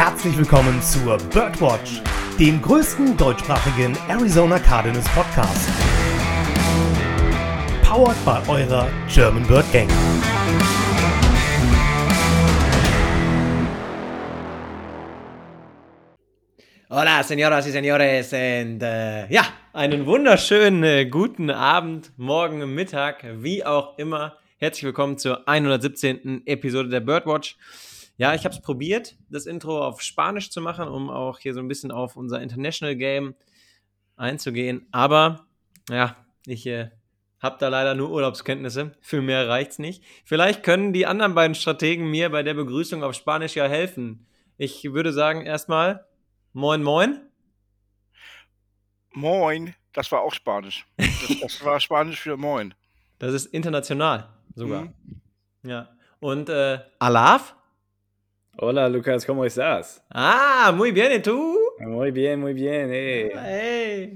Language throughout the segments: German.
herzlich willkommen zur Birdwatch, dem größten deutschsprachigen Arizona Cardinals Podcast. Powered by eurer German Bird Gang. Hola, señoras y señores, und äh, ja, einen wunderschönen äh, guten Abend, morgen, Mittag, wie auch immer. Herzlich willkommen zur 117. Episode der Birdwatch. Ja, ich habe es probiert, das Intro auf Spanisch zu machen, um auch hier so ein bisschen auf unser International Game einzugehen. Aber ja, ich äh, habe da leider nur Urlaubskenntnisse. Für mehr reicht's nicht. Vielleicht können die anderen beiden Strategen mir bei der Begrüßung auf Spanisch ja helfen. Ich würde sagen erstmal Moin, moin. Moin, das war auch Spanisch. Das, das war Spanisch für Moin. Das ist international sogar. Mhm. Ja. Und äh, Alaf? Hola Lucas, ¿cómo estás? Ah, muy bien, ¿y tú? Muy bien, muy bien, eh. Hey.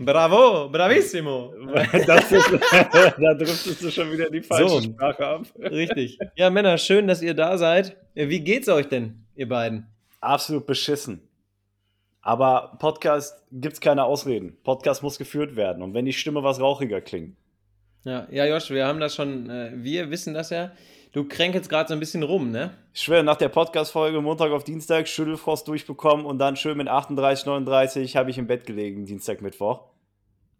Bravo, bravissimo. Das ist, da driftest du schon wieder die falsche so, Sprache ab. Richtig. Ja, Männer, schön, dass ihr da seid. Wie geht's euch denn, ihr beiden? Absolut beschissen. Aber Podcast gibt es keine Ausreden. Podcast muss geführt werden. Und wenn die Stimme was rauchiger klingt. Ja, ja, Josh, wir haben das schon, äh, wir wissen das ja. Du kränkelst gerade so ein bisschen rum, ne? Ich schwöre, nach der Podcast-Folge Montag auf Dienstag Schüttelfrost durchbekommen und dann schön mit 38, 39 habe ich im Bett gelegen, Dienstag, Mittwoch.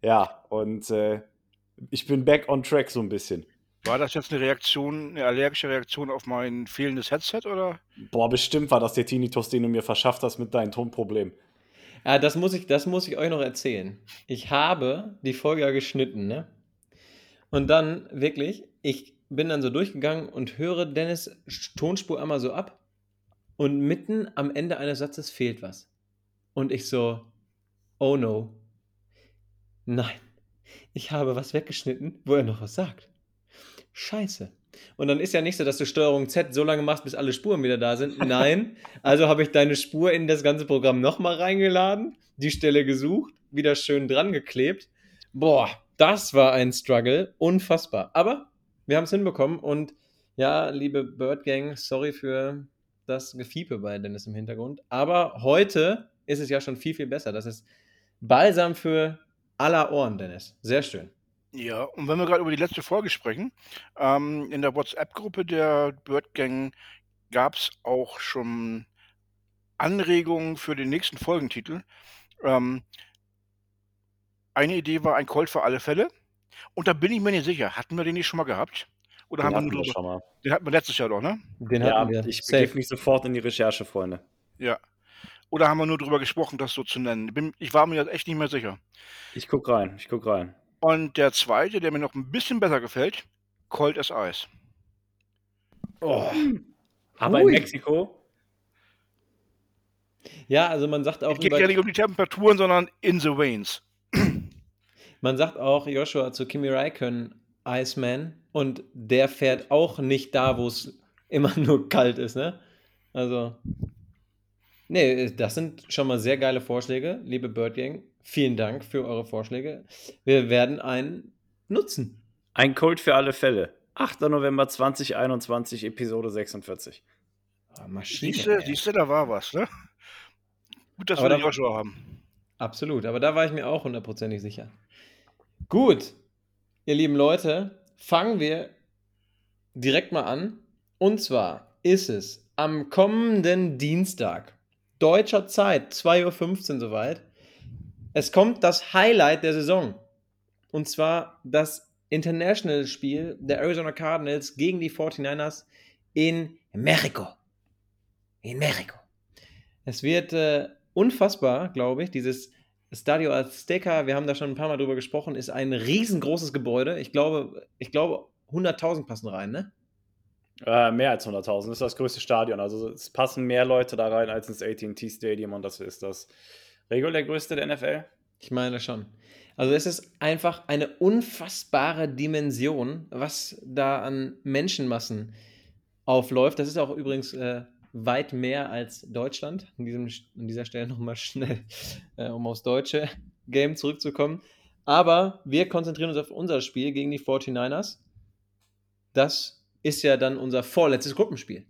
Ja, und äh, ich bin back on track so ein bisschen. War das jetzt eine Reaktion, eine allergische Reaktion auf mein fehlendes Headset oder? Boah, bestimmt war das der Tinnitus, den du mir verschafft hast mit deinem Tonproblem. Ja, das muss ich, das muss ich euch noch erzählen. Ich habe die Folge ja geschnitten, ne? Und dann wirklich, ich bin dann so durchgegangen und höre Dennis Tonspur einmal so ab und mitten am Ende eines Satzes fehlt was. Und ich so, oh no. Nein, ich habe was weggeschnitten, wo er noch was sagt. Scheiße. Und dann ist ja nicht so, dass du Steuerung Z so lange machst, bis alle Spuren wieder da sind. Nein. also habe ich deine Spur in das ganze Programm nochmal reingeladen, die Stelle gesucht, wieder schön dran geklebt. Boah, das war ein Struggle. Unfassbar. Aber wir haben es hinbekommen und ja, liebe Bird Gang, sorry für das Gefiepe bei Dennis im Hintergrund. Aber heute ist es ja schon viel, viel besser. Das ist Balsam für aller Ohren, Dennis. Sehr schön. Ja, und wenn wir gerade über die letzte Folge sprechen, ähm, in der WhatsApp-Gruppe der Bird Gang gab es auch schon Anregungen für den nächsten Folgentitel. Ähm, eine Idee war ein Colt für alle Fälle. Und da bin ich mir nicht sicher. Hatten wir den nicht schon mal gehabt? Oder Den haben wir hatten nur wir schon mal. den hatten wir letztes Jahr doch, ne? Den Ja, hatten wir. ich begebe mich sofort in die Recherche, Freunde. Ja. Oder haben wir nur drüber gesprochen, das so zu nennen? Bin, ich war mir jetzt echt nicht mehr sicher. Ich guck rein, ich guck rein. Und der zweite, der mir noch ein bisschen besser gefällt, Cold as Ice. Oh. Aber Ui. in Mexiko? Ja, also man sagt auch Es geht ja nicht um die Temperaturen, sondern in the veins. Man sagt auch Joshua zu Kimi Räikkönen Iceman und der fährt auch nicht da, wo es immer nur kalt ist, ne? Also Nee, das sind schon mal sehr geile Vorschläge, liebe Bird Gang. Vielen Dank für eure Vorschläge. Wir werden einen nutzen. Ein Colt für alle Fälle. 8. November 2021, Episode 46. Ah, Maschine. Siehst du, ey. siehst du, da war was, ne? Gut, dass Aber wir den da- Joshua haben. Absolut, aber da war ich mir auch hundertprozentig sicher. Gut, ihr lieben Leute, fangen wir direkt mal an. Und zwar ist es am kommenden Dienstag, deutscher Zeit, 2.15 Uhr soweit. Es kommt das Highlight der Saison. Und zwar das International-Spiel der Arizona Cardinals gegen die 49ers in Mexiko. In Mexiko. Es wird äh, unfassbar, glaube ich. Dieses Stadio Azteca, wir haben da schon ein paar Mal drüber gesprochen, ist ein riesengroßes Gebäude. Ich glaube, ich glaube 100.000 passen rein, ne? Äh, mehr als 100.000. Das ist das größte Stadion. Also es passen mehr Leute da rein als ins AT&T Stadium und das ist das regulär größte der NFL. Ich meine schon. Also es ist einfach eine unfassbare Dimension, was da an Menschenmassen aufläuft. Das ist auch übrigens äh, weit mehr als Deutschland. An, diesem, an dieser Stelle nochmal schnell, äh, um aufs deutsche Game zurückzukommen. Aber wir konzentrieren uns auf unser Spiel gegen die 49ers. Das ist ja dann unser vorletztes Gruppenspiel.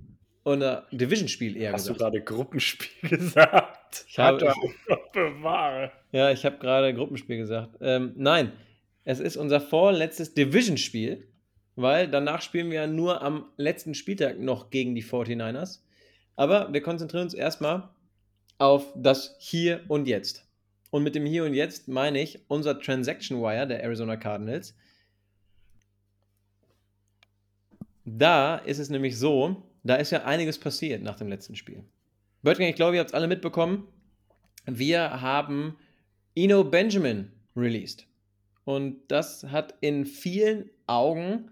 oder Division-Spiel eher Hast gesagt. du gerade Gruppenspiel gesagt? Ich habe, bewahre. ja, ich habe gerade Gruppenspiel gesagt. Ähm, nein, es ist unser vorletztes Division-Spiel, weil danach spielen wir ja nur am letzten Spieltag noch gegen die 49ers. Aber wir konzentrieren uns erstmal auf das Hier und Jetzt. Und mit dem Hier und Jetzt meine ich unser Transaction Wire der Arizona Cardinals. Da ist es nämlich so, da ist ja einiges passiert nach dem letzten Spiel. Böttgen, ich glaube, ihr habt es alle mitbekommen. Wir haben Eno Benjamin released. Und das hat in vielen Augen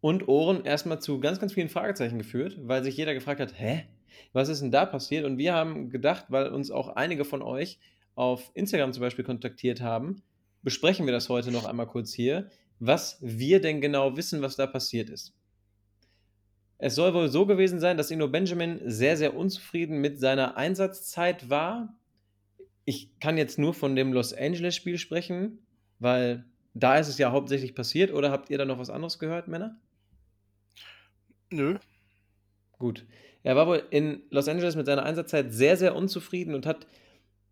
und Ohren erstmal zu ganz, ganz vielen Fragezeichen geführt, weil sich jeder gefragt hat, hä? Was ist denn da passiert? Und wir haben gedacht, weil uns auch einige von euch auf Instagram zum Beispiel kontaktiert haben, besprechen wir das heute noch einmal kurz hier, was wir denn genau wissen, was da passiert ist. Es soll wohl so gewesen sein, dass Ino Benjamin sehr, sehr unzufrieden mit seiner Einsatzzeit war. Ich kann jetzt nur von dem Los Angeles-Spiel sprechen, weil da ist es ja hauptsächlich passiert. Oder habt ihr da noch was anderes gehört, Männer? Nö. Gut. Er war wohl in Los Angeles mit seiner Einsatzzeit sehr, sehr unzufrieden und hat,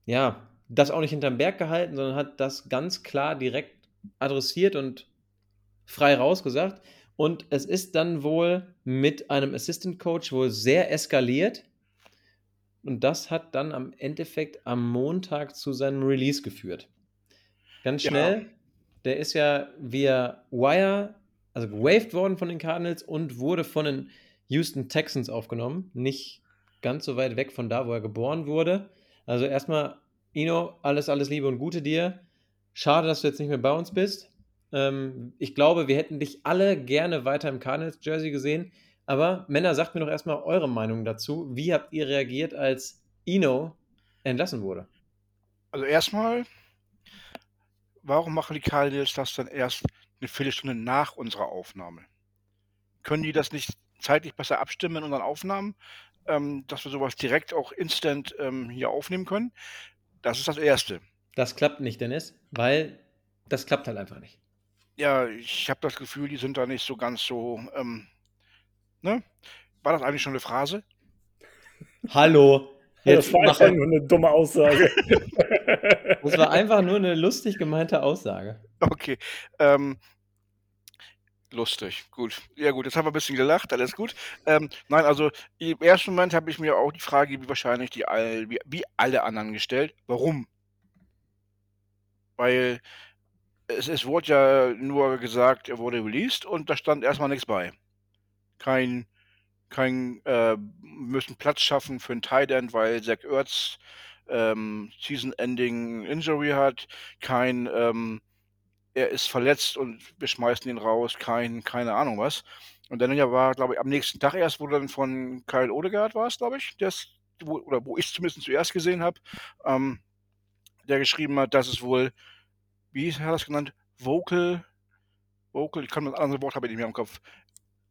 ja, das auch nicht hinterm Berg gehalten, sondern hat das ganz klar direkt adressiert und frei rausgesagt. Und es ist dann wohl mit einem Assistant Coach wohl sehr eskaliert. Und das hat dann am Endeffekt am Montag zu seinem Release geführt. Ganz Ja. schnell. Der ist ja via Wire, also gewaved worden von den Cardinals und wurde von den Houston Texans aufgenommen. Nicht ganz so weit weg von da, wo er geboren wurde. Also erstmal, Ino, alles, alles Liebe und Gute dir. Schade, dass du jetzt nicht mehr bei uns bist. Ähm, ich glaube, wir hätten dich alle gerne weiter im Cardinals-Jersey gesehen. Aber Männer, sagt mir doch erstmal eure Meinung dazu. Wie habt ihr reagiert, als Ino entlassen wurde? Also erstmal, warum machen die Cardinals das dann erst eine Viertelstunde nach unserer Aufnahme? Können die das nicht zeitlich besser abstimmen in unseren Aufnahmen, ähm, dass wir sowas direkt auch instant ähm, hier aufnehmen können? Das ist das Erste. Das klappt nicht, Dennis, weil das klappt halt einfach nicht. Ja, ich habe das Gefühl, die sind da nicht so ganz so, ähm, ne? War das eigentlich schon eine Phrase? Hallo. das Jetzt war mach, einfach nur eine dumme Aussage. das war einfach nur eine lustig gemeinte Aussage. Okay. Ähm, lustig, gut. Ja gut, jetzt haben wir ein bisschen gelacht, alles gut. Ähm, nein, also im ersten Moment habe ich mir auch die Frage, wie wahrscheinlich die all, wie, wie alle anderen gestellt. Warum? Weil es, es wurde ja nur gesagt, er wurde released und da stand erstmal nichts bei. Kein, kein, äh, müssen Platz schaffen für einen Tight End, weil Zach Ertz ähm, Season-Ending Injury hat. Kein, ähm, er ist verletzt und wir schmeißen ihn raus. Kein, keine Ahnung was. Und dann ja war, glaube ich, am nächsten Tag erst wurde dann von Kyle Odegaard war es, glaube ich, der's, wo, oder wo ich zumindest zuerst gesehen habe, ähm, der geschrieben hat, dass es wohl, wie hat er das genannt? Vocal, Vocal, ich kann das andere Wort habe ich nicht mehr im Kopf.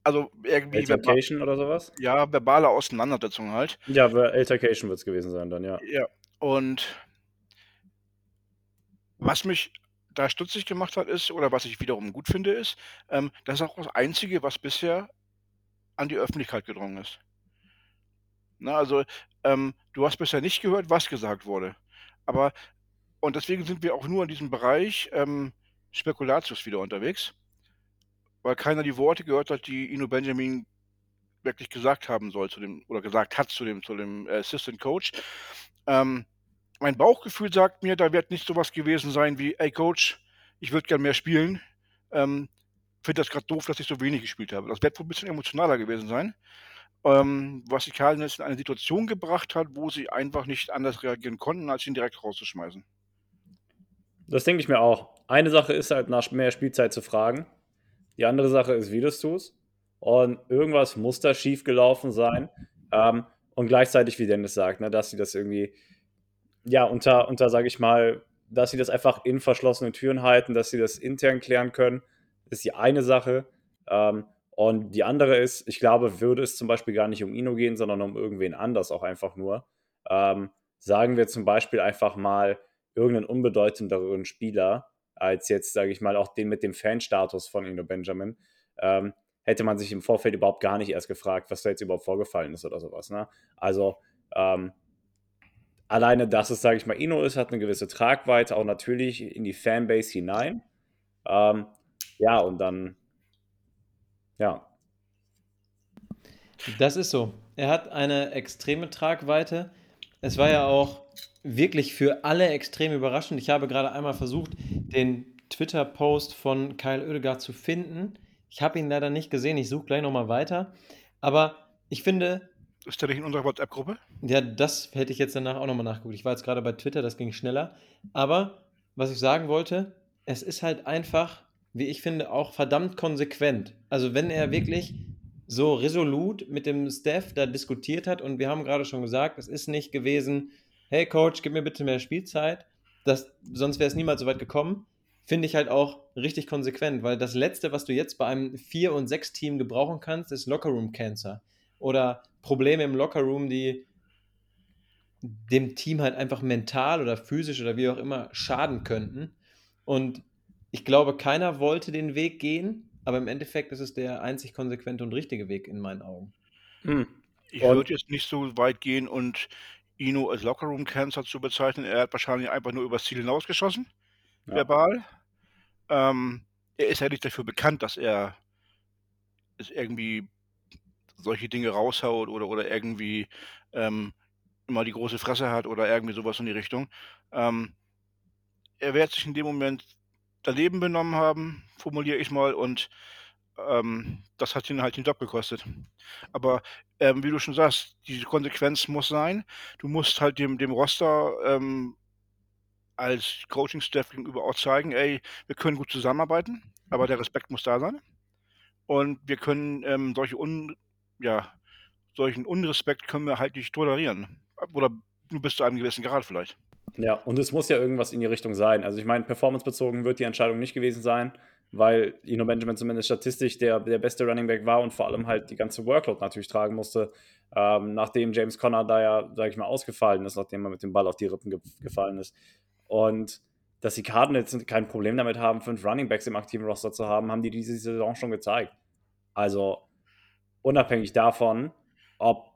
Also irgendwie Altercation oder sowas? ja, verbale Auseinandersetzung halt. Ja, Altercation wird es gewesen sein dann, ja. Ja, und was mich da stutzig gemacht hat, ist, oder was ich wiederum gut finde, ist, ähm, das ist auch das Einzige, was bisher an die Öffentlichkeit gedrungen ist. Na, also, ähm, du hast bisher nicht gehört, was gesagt wurde. Aber, und deswegen sind wir auch nur in diesem Bereich ähm, Spekulatius wieder unterwegs, weil keiner die Worte gehört hat, die Ino Benjamin wirklich gesagt haben soll zu dem, oder gesagt hat zu dem, zu dem äh, Assistant Coach. Ähm, mein Bauchgefühl sagt mir, da wird nicht sowas gewesen sein wie, ey Coach, ich würde gern mehr spielen. Ähm, Finde das gerade doof, dass ich so wenig gespielt habe. Das wird wohl ein bisschen emotionaler gewesen sein. Ähm, was die Cardinals in eine Situation gebracht hat, wo sie einfach nicht anders reagieren konnten, als ihn direkt rauszuschmeißen. Das denke ich mir auch. Eine Sache ist halt, nach mehr Spielzeit zu fragen. Die andere Sache ist, wie du es tust. Und irgendwas muss da schief gelaufen sein. Ähm, und gleichzeitig, wie Dennis sagt, ne, dass sie das irgendwie, ja, unter, unter sage ich mal, dass sie das einfach in verschlossenen Türen halten, dass sie das intern klären können, ist die eine Sache. Ähm, und die andere ist, ich glaube, würde es zum Beispiel gar nicht um Ino gehen, sondern um irgendwen anders auch einfach nur. Ähm, sagen wir zum Beispiel einfach mal irgendeinen unbedeutenderen Spieler, als jetzt, sage ich mal, auch den mit dem Fanstatus von Ino Benjamin. Ähm, hätte man sich im Vorfeld überhaupt gar nicht erst gefragt, was da jetzt überhaupt vorgefallen ist oder sowas. Ne? Also ähm, alleine, dass es, sage ich mal, Ino ist, hat eine gewisse Tragweite, auch natürlich in die Fanbase hinein. Ähm, ja, und dann, ja. Das ist so. Er hat eine extreme Tragweite. Es war ja auch wirklich für alle extrem überraschend. Ich habe gerade einmal versucht, den Twitter-Post von Kyle Oedegaard zu finden. Ich habe ihn leider nicht gesehen. Ich suche gleich nochmal weiter. Aber ich finde. Ist der nicht in unserer WhatsApp-Gruppe? Ja, das hätte ich jetzt danach auch nochmal nachgeguckt. Ich war jetzt gerade bei Twitter, das ging schneller. Aber was ich sagen wollte, es ist halt einfach, wie ich finde, auch verdammt konsequent. Also wenn er wirklich so resolut mit dem Staff da diskutiert hat und wir haben gerade schon gesagt, es ist nicht gewesen, hey Coach, gib mir bitte mehr Spielzeit, das, sonst wäre es niemals so weit gekommen, finde ich halt auch richtig konsequent, weil das Letzte, was du jetzt bei einem 4- und 6-Team gebrauchen kannst, ist Lockerroom-Cancer oder Probleme im Lockerroom, die dem Team halt einfach mental oder physisch oder wie auch immer schaden könnten. Und ich glaube, keiner wollte den Weg gehen, aber im Endeffekt ist es der einzig konsequente und richtige Weg in meinen Augen. Hm. Ich würde jetzt nicht so weit gehen und Ino als Lockerroom-Cancer zu bezeichnen. Er hat wahrscheinlich einfach nur übers Ziel hinausgeschossen, ja. verbal. Ähm, er ist ja nicht dafür bekannt, dass er es irgendwie solche Dinge raushaut oder, oder irgendwie ähm, immer die große Fresse hat oder irgendwie sowas in die Richtung. Ähm, er wird sich in dem Moment daneben benommen haben, formuliere ich mal, und ähm, das hat ihn halt den Job gekostet. Aber ähm, wie du schon sagst, diese Konsequenz muss sein. Du musst halt dem, dem Roster ähm, als Coaching-Staff gegenüber auch zeigen, ey, wir können gut zusammenarbeiten, aber der Respekt muss da sein. Und wir können ähm, solche Un ja, solchen Unrespekt können wir halt nicht tolerieren. Oder nur bis zu einem gewissen Grad vielleicht. Ja, und es muss ja irgendwas in die Richtung sein. Also ich meine, performancebezogen wird die Entscheidung nicht gewesen sein weil Ino Benjamin zumindest statistisch der, der beste Running Back war und vor allem halt die ganze Workload natürlich tragen musste, ähm, nachdem James Conner da ja, sag ich mal, ausgefallen ist, nachdem er mit dem Ball auf die Rippen ge gefallen ist. Und dass die Cardinals kein Problem damit haben, fünf Running Backs im aktiven Roster zu haben, haben die diese Saison schon gezeigt. Also unabhängig davon, ob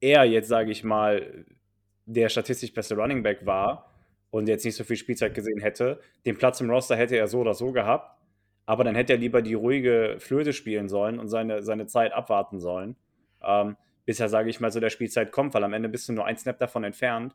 er jetzt, sage ich mal, der statistisch beste Running Back war und jetzt nicht so viel Spielzeit gesehen hätte, den Platz im Roster hätte er so oder so gehabt. Aber dann hätte er lieber die ruhige Flöte spielen sollen und seine, seine Zeit abwarten sollen, ähm, bis er, sage ich mal, so der Spielzeit kommt, weil am Ende bist du nur ein Snap davon entfernt,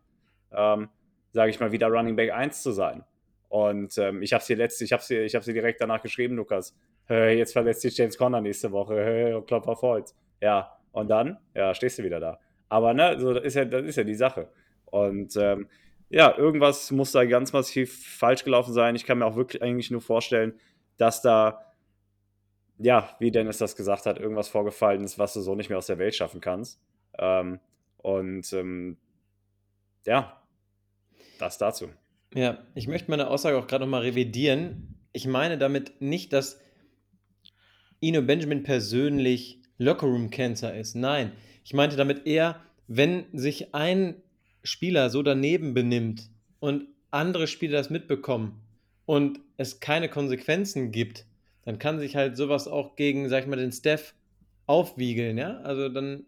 ähm, sage ich mal, wieder Running Back 1 zu sein. Und ähm, ich habe sie letzte, ich habe sie, ich habe sie direkt danach geschrieben, Lukas. Hey, jetzt verletzt sich James Conner nächste Woche. Hey, Klopf auf Holz. Ja, und dann, ja, stehst du wieder da. Aber ne, so das ist ja, das ist ja die Sache. Und ähm, ja, irgendwas muss da ganz massiv falsch gelaufen sein. Ich kann mir auch wirklich eigentlich nur vorstellen, dass da, ja, wie Dennis das gesagt hat, irgendwas vorgefallen ist, was du so nicht mehr aus der Welt schaffen kannst. Ähm, und ähm, ja, das dazu. Ja, ich möchte meine Aussage auch gerade nochmal revidieren. Ich meine damit nicht, dass Ino Benjamin persönlich Lockerroom Cancer ist. Nein, ich meinte damit eher, wenn sich ein Spieler so daneben benimmt und andere Spieler das mitbekommen und es keine Konsequenzen gibt, dann kann sich halt sowas auch gegen, sag ich mal, den Steph aufwiegeln, ja? Also dann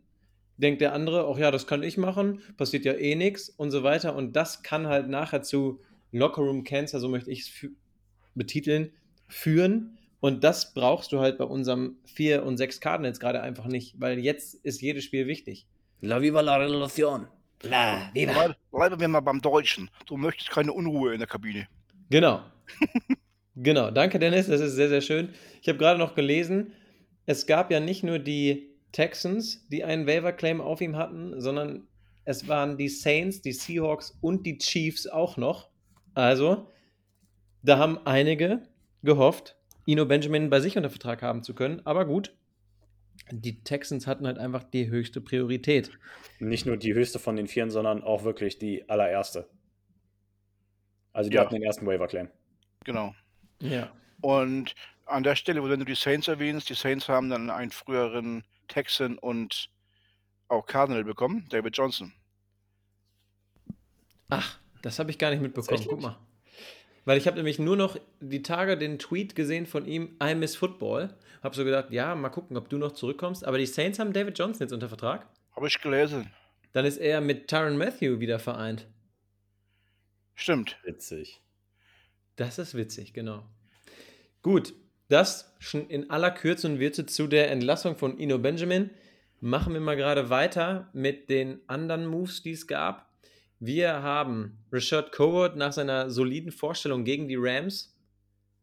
denkt der andere, ach ja, das kann ich machen, passiert ja eh nichts und so weiter. Und das kann halt nachher zu Lockerroom Cancer, so möchte ich es betiteln, führen. Und das brauchst du halt bei unserem 4 und 6 Karten jetzt gerade einfach nicht, weil jetzt ist jedes Spiel wichtig. La viva la relación. La viva. Bleiben wir mal beim Deutschen. Du möchtest keine Unruhe in der Kabine. Genau. genau. Danke, Dennis. Das ist sehr, sehr schön. Ich habe gerade noch gelesen, es gab ja nicht nur die Texans, die einen Waiver-Claim auf ihm hatten, sondern es waren die Saints, die Seahawks und die Chiefs auch noch. Also, da haben einige gehofft, Ino Benjamin bei sich unter Vertrag haben zu können. Aber gut, die Texans hatten halt einfach die höchste Priorität. Nicht nur die höchste von den Vieren, sondern auch wirklich die allererste. Also die ja. hatten den ersten Waiver-Claim. Genau. Ja. Und an der Stelle, wo du die Saints erwähnst, die Saints haben dann einen früheren Texan und auch Cardinal bekommen, David Johnson. Ach, das habe ich gar nicht mitbekommen. Guck mal. Weil ich habe nämlich nur noch die Tage den Tweet gesehen von ihm, I miss Football. Habe so gedacht, ja, mal gucken, ob du noch zurückkommst. Aber die Saints haben David Johnson jetzt unter Vertrag. Habe ich gelesen. Dann ist er mit Tyron Matthew wieder vereint. Stimmt. Witzig. Das ist witzig, genau. Gut, das schon in aller Kürze und Würze zu der Entlassung von Ino Benjamin. Machen wir mal gerade weiter mit den anderen Moves, die es gab. Wir haben Rashad Covert nach seiner soliden Vorstellung gegen die Rams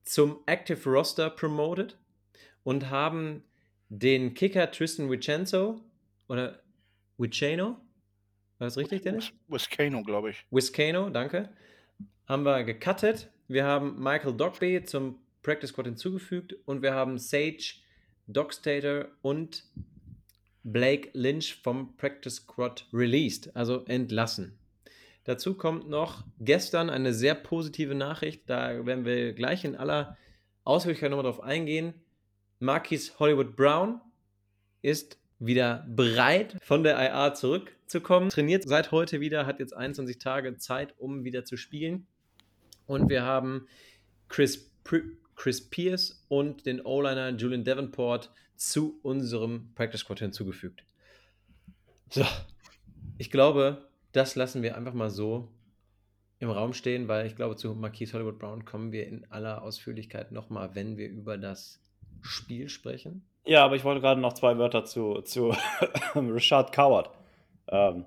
zum Active Roster promoted und haben den Kicker Tristan Vincenzo oder Viceno, war das richtig, Dennis? Wiskano, glaube ich. Wiskano, danke. Haben wir gecuttet. Wir haben Michael Dogby zum Practice Squad hinzugefügt und wir haben Sage, Dogstater und Blake Lynch vom Practice Squad released, also entlassen. Dazu kommt noch gestern eine sehr positive Nachricht, da werden wir gleich in aller Ausführlichkeit nochmal drauf eingehen. Marquis Hollywood Brown ist wieder bereit, von der IA zurückzukommen. Trainiert seit heute wieder, hat jetzt 21 Tage Zeit, um wieder zu spielen. Und wir haben Chris, Chris Pierce und den O-Liner Julian Davenport zu unserem Practice Squad hinzugefügt. So, ich glaube, das lassen wir einfach mal so im Raum stehen, weil ich glaube, zu Marquise Hollywood Brown kommen wir in aller Ausführlichkeit nochmal, wenn wir über das Spiel sprechen. Ja, aber ich wollte gerade noch zwei Wörter zu, zu Rashad Coward. Ähm,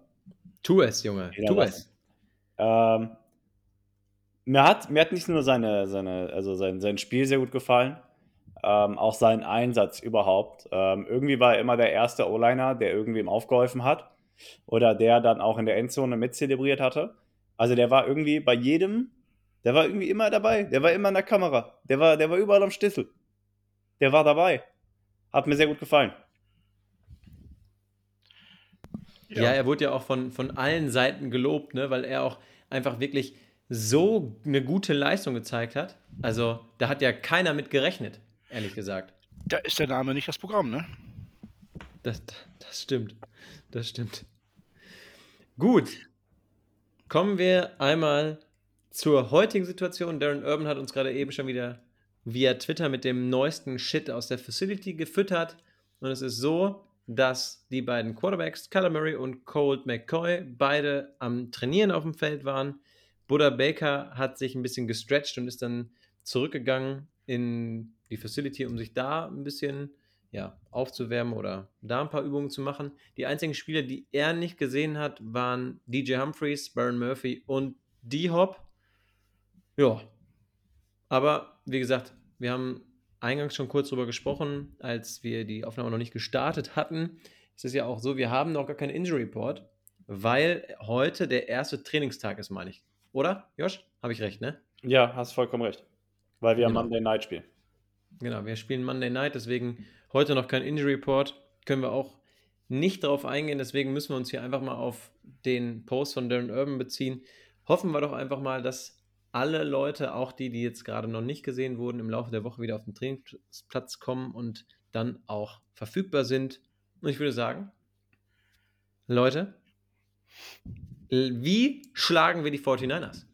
tu es, Junge, tu es. Ähm, mir, hat, mir hat nicht nur seine, seine, also sein, sein Spiel sehr gut gefallen, ähm, auch sein Einsatz überhaupt. Ähm, irgendwie war er immer der erste O-Liner, der irgendwem aufgeholfen hat oder der dann auch in der Endzone mitzelebriert hatte. Also der war irgendwie bei jedem, der war irgendwie immer dabei, der war immer in der Kamera, der war, der war überall am Schlüssel. Der war dabei. Hat mir sehr gut gefallen. Ja, ja er wurde ja auch von, von allen Seiten gelobt, ne, weil er auch einfach wirklich so eine gute Leistung gezeigt hat. Also da hat ja keiner mit gerechnet, ehrlich gesagt. Da ist der Name nicht das Programm, ne? Das, das stimmt. Das stimmt. Gut. Kommen wir einmal zur heutigen Situation. Darren Urban hat uns gerade eben schon wieder via Twitter mit dem neuesten Shit aus der Facility gefüttert. Und es ist so, dass die beiden Quarterbacks, Murray und Colt McCoy, beide am Trainieren auf dem Feld waren. Buddha Baker hat sich ein bisschen gestretched und ist dann zurückgegangen in die Facility, um sich da ein bisschen ja, aufzuwärmen oder da ein paar Übungen zu machen. Die einzigen Spieler, die er nicht gesehen hat, waren DJ Humphreys, Baron Murphy und D-Hop. Ja. Aber wie gesagt, wir haben eingangs schon kurz darüber gesprochen, als wir die Aufnahme noch nicht gestartet hatten. Es ist ja auch so, wir haben noch gar keinen Injury Report, weil heute der erste Trainingstag ist, meine ich. Oder, Josh? Habe ich recht, ne? Ja, hast vollkommen recht. Weil wir genau. Monday Night spielen. Genau, wir spielen Monday Night, deswegen Heute noch kein Injury Report, können wir auch nicht darauf eingehen, deswegen müssen wir uns hier einfach mal auf den Post von Darren Urban beziehen. Hoffen wir doch einfach mal, dass alle Leute, auch die, die jetzt gerade noch nicht gesehen wurden, im Laufe der Woche wieder auf den Trainingsplatz kommen und dann auch verfügbar sind. Und ich würde sagen, Leute, wie schlagen wir die 49ers?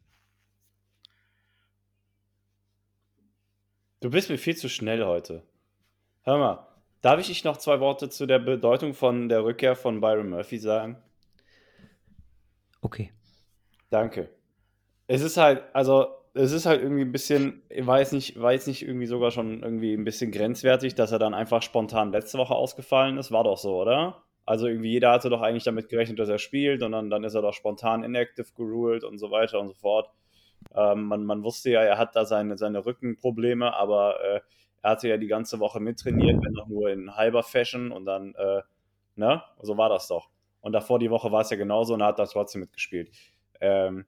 Du bist mir viel zu schnell heute. Hör mal, Darf ich noch zwei Worte zu der Bedeutung von der Rückkehr von Byron Murphy sagen? Okay. Danke. Es ist halt, also, es ist halt irgendwie ein bisschen, ich weiß nicht, war jetzt nicht irgendwie sogar schon irgendwie ein bisschen grenzwertig, dass er dann einfach spontan letzte Woche ausgefallen ist. War doch so, oder? Also irgendwie jeder hatte doch eigentlich damit gerechnet, dass er spielt und dann, dann ist er doch spontan inactive geruled und so weiter und so fort. Ähm, man, man wusste ja, er hat da seine, seine Rückenprobleme, aber äh, er hatte ja die ganze Woche mittrainiert, wenn auch nur in halber Fashion und dann, äh, ne, so war das doch. Und davor die Woche war es ja genauso und er hat da trotzdem mitgespielt. Ähm,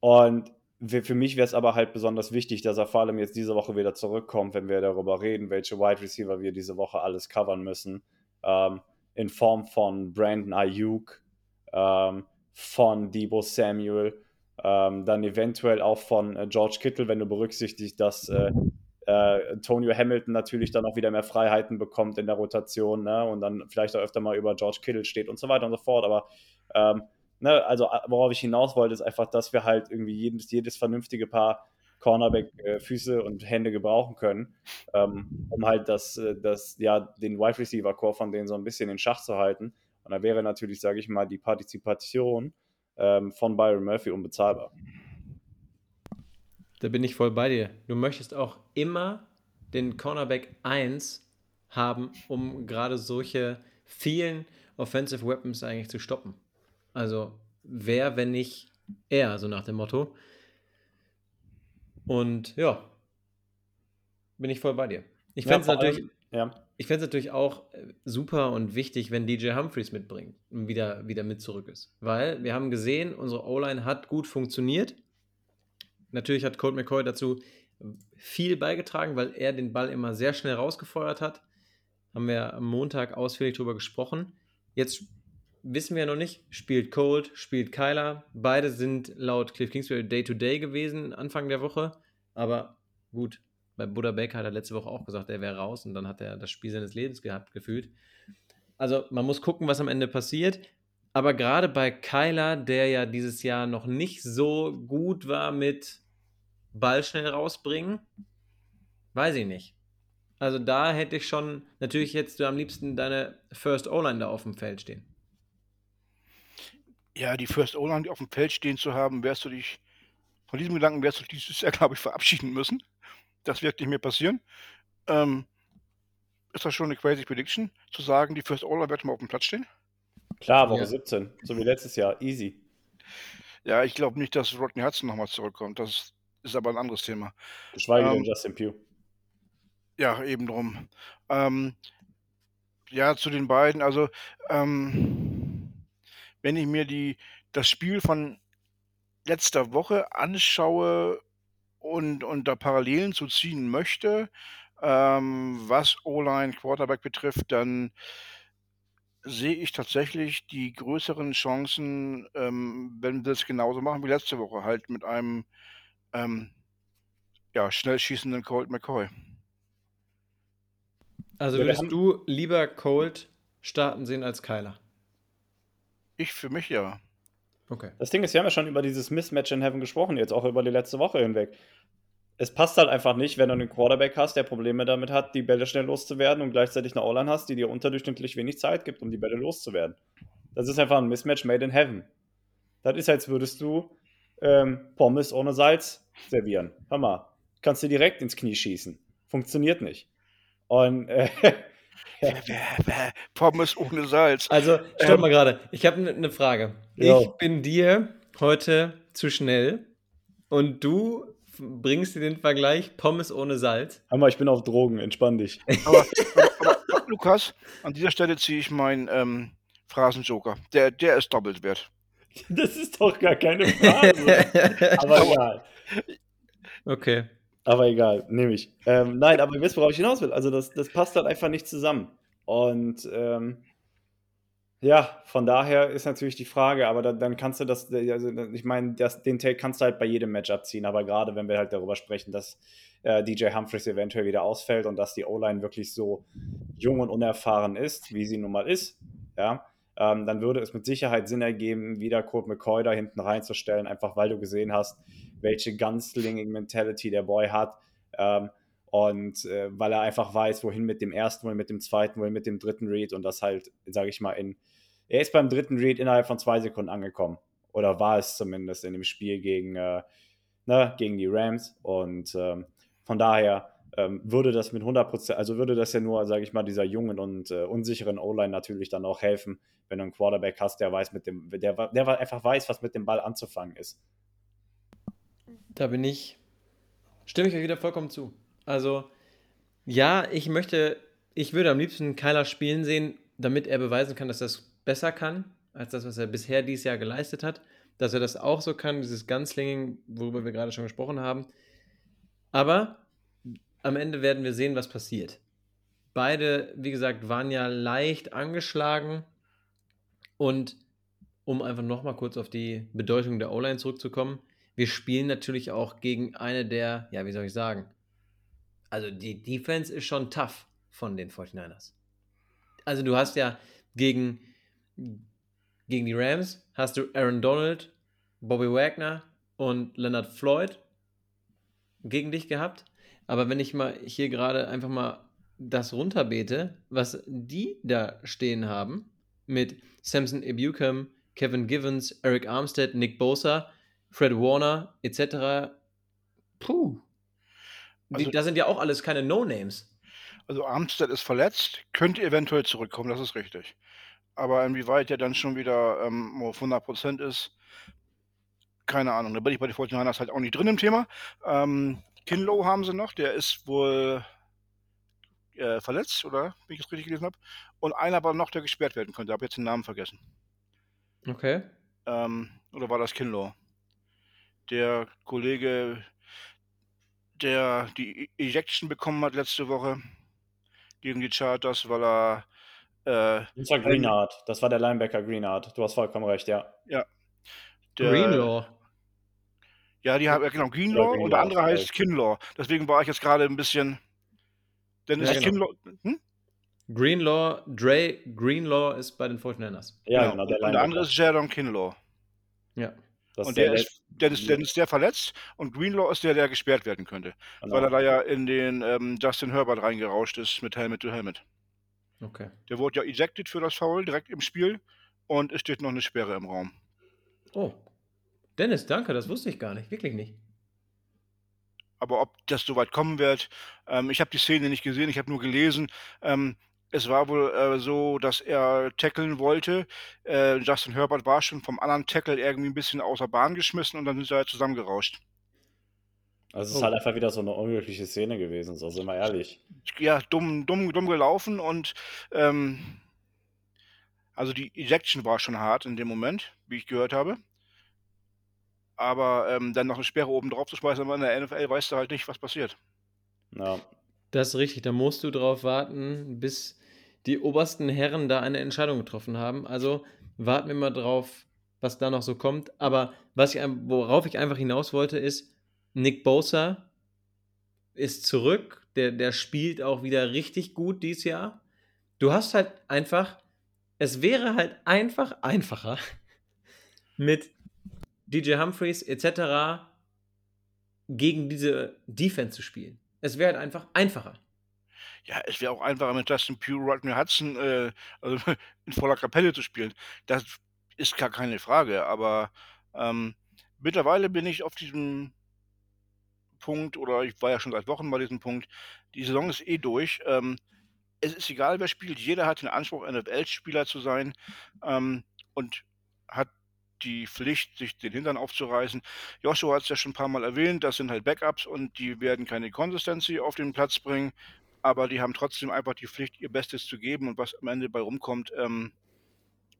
und für mich wäre es aber halt besonders wichtig, dass er vor allem jetzt diese Woche wieder zurückkommt, wenn wir darüber reden, welche Wide Receiver wir diese Woche alles covern müssen. Ähm, in Form von Brandon Ayuk, ähm, von Debo Samuel, ähm, dann eventuell auch von äh, George Kittle, wenn du berücksichtigst, dass äh, äh, Antonio Hamilton natürlich dann auch wieder mehr Freiheiten bekommt in der Rotation ne? und dann vielleicht auch öfter mal über George Kittle steht und so weiter und so fort. Aber ähm, ne, also worauf ich hinaus wollte, ist einfach, dass wir halt irgendwie jedes, jedes vernünftige Paar Cornerback-Füße äh, und Hände gebrauchen können, ähm, um halt das, äh, das, ja, den Wide Receiver-Core von denen so ein bisschen in Schach zu halten. Und da wäre natürlich, sage ich mal, die Partizipation ähm, von Byron Murphy unbezahlbar. Da bin ich voll bei dir. Du möchtest auch immer den Cornerback 1 haben, um gerade solche vielen Offensive Weapons eigentlich zu stoppen. Also wer, wenn nicht er, so nach dem Motto. Und ja, bin ich voll bei dir. Ich fände es ja, natürlich, ja. natürlich auch äh, super und wichtig, wenn DJ Humphreys mitbringt und wieder, wieder mit zurück ist. Weil wir haben gesehen, unsere O-Line hat gut funktioniert. Natürlich hat Colt McCoy dazu viel beigetragen, weil er den Ball immer sehr schnell rausgefeuert hat. Haben wir am Montag ausführlich darüber gesprochen. Jetzt wissen wir ja noch nicht, spielt Colt, spielt Kyler. Beide sind laut Cliff Kingsbury Day-to-Day -Day gewesen, Anfang der Woche. Aber gut, bei Buddha Baker hat er letzte Woche auch gesagt, er wäre raus und dann hat er das Spiel seines Lebens gehabt, gefühlt. Also man muss gucken, was am Ende passiert. Aber gerade bei Kyler, der ja dieses Jahr noch nicht so gut war mit Ball schnell rausbringen, weiß ich nicht. Also da hätte ich schon, natürlich hättest du am liebsten deine First O-Line da auf dem Feld stehen. Ja, die First O-Line auf dem Feld stehen zu haben, wärst du dich, von diesem Gedanken wärst du dieses Jahr, glaube ich, verabschieden müssen. Das wird nicht mehr passieren. Ähm, ist das schon eine crazy Prediction, zu sagen, die First O-Line wird mal auf dem Platz stehen? Klar, Woche ja. 17, so wie letztes Jahr, easy. Ja, ich glaube nicht, dass Rodney Hudson nochmal zurückkommt. Das ist aber ein anderes Thema. Geschweige ähm, denn Justin Pugh. Ja, eben drum. Ähm, ja, zu den beiden. Also, ähm, wenn ich mir die, das Spiel von letzter Woche anschaue und, und da Parallelen zu ziehen möchte, ähm, was O-Line Quarterback betrifft, dann sehe ich tatsächlich die größeren Chancen, ähm, wenn wir es genauso machen wie letzte Woche, halt mit einem ähm, ja, schnell schießenden Colt McCoy. Also würdest du lieber Colt starten sehen als Kyler? Ich für mich ja. Okay. Das Ding ist, wir haben ja schon über dieses Mismatch in Heaven gesprochen, jetzt auch über die letzte Woche hinweg. Es passt halt einfach nicht, wenn du einen Quarterback hast, der Probleme damit hat, die Bälle schnell loszuwerden und gleichzeitig eine O-Line hast, die dir unterdurchschnittlich wenig Zeit gibt, um die Bälle loszuwerden. Das ist einfach ein Mismatch made in Heaven. Das ist, als würdest du ähm, Pommes ohne Salz servieren. Hör mal, kannst du direkt ins Knie schießen. Funktioniert nicht. Und äh, Pommes ohne Salz. Also, stopp ähm, mal gerade. Ich habe eine ne Frage. Jo. Ich bin dir heute zu schnell und du bringst dir den Vergleich Pommes ohne Salz. Hammer, ich bin auf Drogen, entspann dich. Aber, aber, aber Lukas, an dieser Stelle ziehe ich meinen ähm, Phrasenjoker. Der, der ist doppelt wert. Das ist doch gar keine Frage. aber egal. Okay. Aber egal, nehme ich. Ähm, nein, aber ihr wisst, worauf ich hinaus will. Also, das, das passt halt einfach nicht zusammen. Und ähm, ja, von daher ist natürlich die Frage, aber da, dann kannst du das, also ich meine, den Take kannst du halt bei jedem Matchup ziehen, aber gerade wenn wir halt darüber sprechen, dass äh, DJ Humphries eventuell wieder ausfällt und dass die O-Line wirklich so jung und unerfahren ist, wie sie nun mal ist, ja, ähm, dann würde es mit Sicherheit Sinn ergeben, wieder Kurt McCoy da hinten reinzustellen, einfach weil du gesehen hast, welche Gunslinging-Mentality der Boy hat. Ähm, und äh, weil er einfach weiß, wohin mit dem ersten, wohin mit dem zweiten, wohin mit dem dritten Read und das halt, sage ich mal, in. Er ist beim dritten Read innerhalb von zwei Sekunden angekommen. Oder war es zumindest in dem Spiel gegen, äh, ne, gegen die Rams. Und ähm, von daher ähm, würde das mit 100%, also würde das ja nur, sage ich mal, dieser jungen und äh, unsicheren O-Line natürlich dann auch helfen, wenn du einen Quarterback hast, der weiß mit dem, der, der einfach weiß, was mit dem Ball anzufangen ist. Da bin ich, stimme ich euch wieder vollkommen zu. Also, ja, ich möchte, ich würde am liebsten Kyler spielen sehen, damit er beweisen kann, dass es besser kann, als das, was er bisher dieses Jahr geleistet hat. Dass er das auch so kann, dieses Gunslinging, worüber wir gerade schon gesprochen haben. Aber am Ende werden wir sehen, was passiert. Beide, wie gesagt, waren ja leicht angeschlagen. Und um einfach nochmal kurz auf die Bedeutung der O-Line zurückzukommen, wir spielen natürlich auch gegen eine der, ja, wie soll ich sagen, also die Defense ist schon tough von den 49ers. Also du hast ja gegen, gegen die Rams hast du Aaron Donald, Bobby Wagner und Leonard Floyd gegen dich gehabt. Aber wenn ich mal hier gerade einfach mal das runterbete, was die da stehen haben, mit Samson Ebucam, Kevin Givens, Eric Armstead, Nick Bosa, Fred Warner etc. Puh. Die, Also- da sind ja auch alles keine No-Names. Also Armstead ist verletzt, könnte eventuell zurückkommen, das ist richtig. Aber inwieweit der dann schon wieder ähm, auf 100% ist, keine Ahnung. Da bin ich bei den 49ers halt auch nicht drin im Thema. Ähm, Kinlow haben sie noch, der ist wohl äh, verletzt, oder? Wenn ich es richtig gelesen habe. Und einer war noch, der gesperrt werden könnte. habe jetzt den Namen vergessen. Okay. Ähm, oder war das Kinlow? Der Kollege, der die E- Ejection bekommen hat letzte Woche gegen die Charters, weil er äh, Das war Greenard. Das war der Linebacker Greenard. Du hast vollkommen recht, ja. der, Greenlaw. Ja, die haben, ja, genau, Greenlaw Greenlaw, und der andere heißt. Kinlaw. Deswegen war ich jetzt gerade ein bisschen. Denn Ja, ist genau. Kinlaw. Hm? Greenlaw, Dre Greenlaw ist bei den 49ers. Ja, genau. genau, der und der andere ist Jadon Kinlaw. Ja. Das Und der ist, der, ist, der ist der verletzt und Greenlaw ist der, der gesperrt werden könnte. genau. Weil er da ja in den ähm, Justin Herbert reingerauscht ist mit Helmet to Helmet. Okay. Der wurde ja ejected für das Foul direkt im Spiel und es steht noch eine Sperre im Raum. Oh. Dennis, danke, das wusste ich gar nicht. Wirklich nicht. Aber ob das so weit kommen wird, ähm, ich habe die Szene nicht gesehen, ich habe nur gelesen. Ähm, es war wohl äh, so, dass er tackeln wollte. Äh, Justin Herbert war schon vom anderen Tackle irgendwie ein bisschen außer Bahn geschmissen und dann sind sie halt zusammengerauscht. Also es ist Oh. halt einfach wieder so eine unglückliche Szene gewesen, so sind wir ehrlich. Ja, dumm, dumm, dumm gelaufen und ähm, also die Ejection war schon hart in dem Moment, wie ich gehört habe. Aber ähm, dann noch eine Sperre oben drauf zu schmeißen, aber in der NFL weißt du halt nicht, was passiert. Ja. Das ist richtig. Da musst du drauf warten, bis die obersten Herren da eine Entscheidung getroffen haben. Also warten wir mal drauf, was da noch so kommt. Aber was ich, worauf ich einfach hinaus wollte, ist, Nick Bosa ist zurück. Der, der spielt auch wieder richtig gut dieses Jahr. Du hast halt einfach, es wäre halt einfach einfacher mit DJ Humphreys etc. gegen diese Defense zu spielen. Es wäre halt einfach einfacher. Ja, es wäre auch einfacher mit Justin Pugh, Rodney Hudson äh, also in voller Kapelle zu spielen. Das ist gar keine Frage. Aber ähm, mittlerweile bin ich auf diesem Punkt, oder ich war ja schon seit Wochen bei diesem Punkt, die Saison ist eh durch. Ähm, es ist egal, wer spielt. Jeder hat den Anspruch, NFL-Spieler zu sein ähm, und hat die Pflicht, sich den Hintern aufzureißen. Joshua hat es ja schon ein paar Mal erwähnt, das sind halt Backups und die werden keine Consistency auf den Platz bringen aber die haben trotzdem einfach die Pflicht, ihr Bestes zu geben und was am Ende bei rumkommt. Ähm,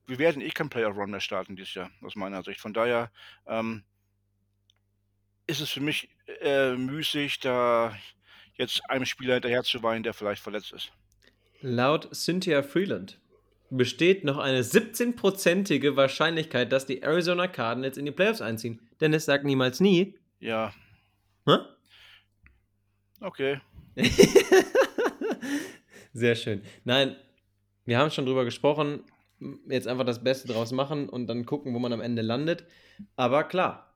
wir werden eh kein Playoff-Run mehr starten dieses Jahr, aus meiner Sicht. Von daher ähm, ist es für mich äh, müßig, da jetzt einem Spieler hinterher zu weinen, der vielleicht verletzt ist. Laut Cynthia Freeland besteht noch eine 17-prozentige Wahrscheinlichkeit, dass die Arizona Cardinals in die Playoffs einziehen. Dennis sagt niemals nie. Ja, Hä? okay. Sehr schön. Nein, wir haben schon drüber gesprochen. Jetzt einfach das Beste draus machen und dann gucken, wo man am Ende landet. Aber klar,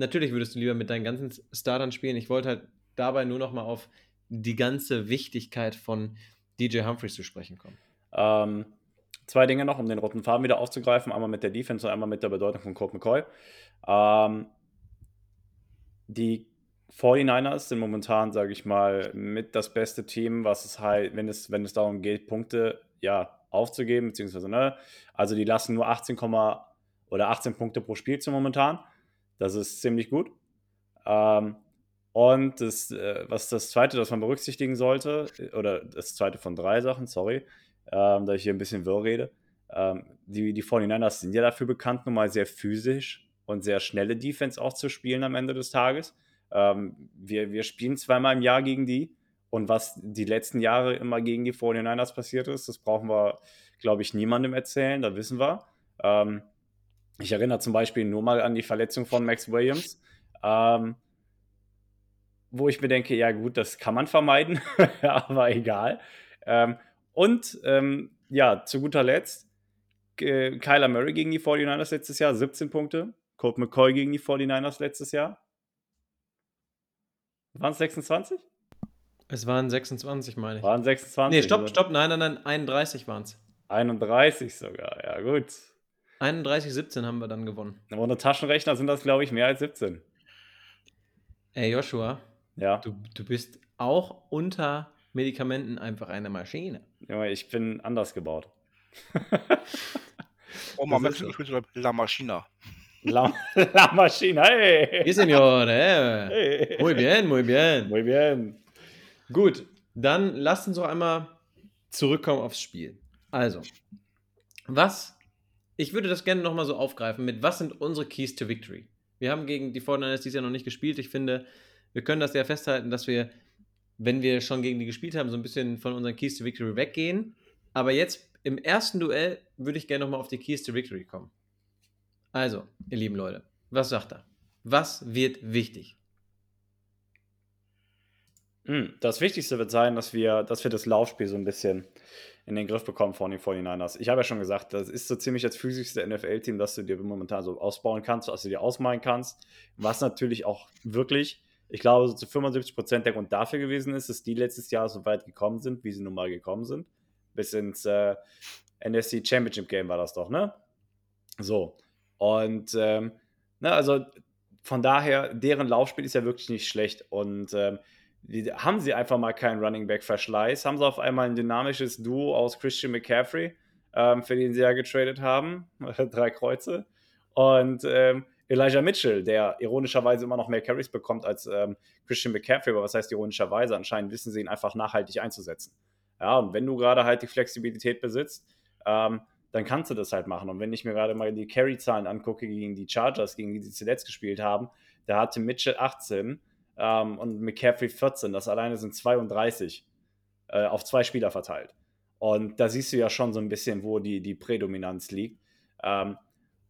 natürlich würdest du lieber mit deinen ganzen Startern spielen. Ich wollte halt dabei nur noch mal auf die ganze Wichtigkeit von DJ Humphreys zu sprechen kommen. Ähm, zwei Dinge noch, um den roten Faden wieder aufzugreifen. Einmal mit der Defense und einmal mit der Bedeutung von Colt McCoy. Ähm, die 49ers sind momentan, sage ich mal, mit das beste Team, was es halt, wenn es, wenn es darum geht, Punkte ja, aufzugeben, beziehungsweise, ne, also die lassen nur 18, oder 18 Punkte pro Spiel zu momentan. Das ist ziemlich gut. Ähm, und das, äh, was das zweite, das man berücksichtigen sollte, oder das zweite von drei Sachen, sorry, ähm, da ich hier ein bisschen wirr rede. Ähm, die, die 49ers sind ja dafür bekannt, nun mal sehr physisch und sehr schnelle Defense auch zu spielen am Ende des Tages. Ähm, wir, wir spielen zweimal im Jahr gegen die. Und was die letzten Jahre immer gegen die 49ers passiert ist, das brauchen wir, glaube ich, niemandem erzählen, da wissen wir. Ähm, ich erinnere zum Beispiel nur mal an die Verletzung von Max Williams, ähm, wo ich mir denke, ja gut, das kann man vermeiden, aber egal. Ähm, und ähm, ja, zu guter Letzt, äh, Kyler Murray gegen die 49ers letztes Jahr, 17 Punkte. Colt McCoy gegen die 49ers letztes Jahr. Waren es 26? Es waren 26, meine ich. Waren 26. Nee, stopp, stopp, nein, nein, nein, 31 waren es. 31 sogar, ja gut. 31, 17 haben wir dann gewonnen. Aber ohne Taschenrechner sind das, glaube ich, mehr als 17. Ey, Joshua, Ja, du, du bist auch unter Medikamenten einfach eine Maschine. Junge, ich bin anders gebaut. Max ist so. spielt sogar La Maschina. La, La Maschine, hey! Sí, señor, eh. hey. Muy bien, muy bien. Muy bien. Gut, dann lasst uns doch einmal zurückkommen aufs Spiel. Also, was, ich würde das gerne nochmal so aufgreifen, mit was sind unsere Keys to Victory? Wir haben gegen die 49ers dieses Jahr noch nicht gespielt. Ich finde, wir können das ja festhalten, dass wir, wenn wir schon gegen die gespielt haben, so ein bisschen von unseren Keys to Victory weggehen. Aber jetzt im ersten Duell würde ich gerne nochmal auf die Keys to Victory kommen. Also, ihr lieben Leute, was sagt er? Was wird wichtig? Hm, Das Wichtigste wird sein, dass wir, dass wir das Laufspiel so ein bisschen in den Griff bekommen von den 49ers. Ich habe ja schon gesagt, das ist so ziemlich das physischste NFL-Team, das du dir momentan so ausbauen kannst, was du dir ausmalen kannst. Was natürlich auch wirklich, ich glaube, so zu 75% der Grund dafür gewesen ist, dass die letztes Jahr so weit gekommen sind, wie sie nun mal gekommen sind. Bis ins äh, NFC Championship Game war das doch, ne? So. Und ähm, ne, also von daher, deren Laufspiel ist ja wirklich nicht schlecht. Und ähm, haben sie einfach mal keinen Running Back Verschleiß, haben sie auf einmal ein dynamisches Duo aus Christian McCaffrey, ähm, für den sie ja getradet haben, drei Kreuze, und ähm, Elijah Mitchell, der ironischerweise immer noch mehr Carries bekommt als ähm, Christian McCaffrey, aber was heißt ironischerweise? Anscheinend wissen sie ihn einfach nachhaltig einzusetzen. Ja, und wenn du gerade halt die Flexibilität besitzt, ähm, dann kannst du das halt machen. Und wenn ich mir gerade mal die Carry-Zahlen angucke gegen die Chargers, gegen die sie zuletzt gespielt haben, da hatte Mitchell 18 ähm, und McCaffrey 14. Das alleine sind 32 äh, auf zwei Spieler verteilt. Und da siehst du ja schon so ein bisschen, wo die, die Prädominanz liegt. Ähm,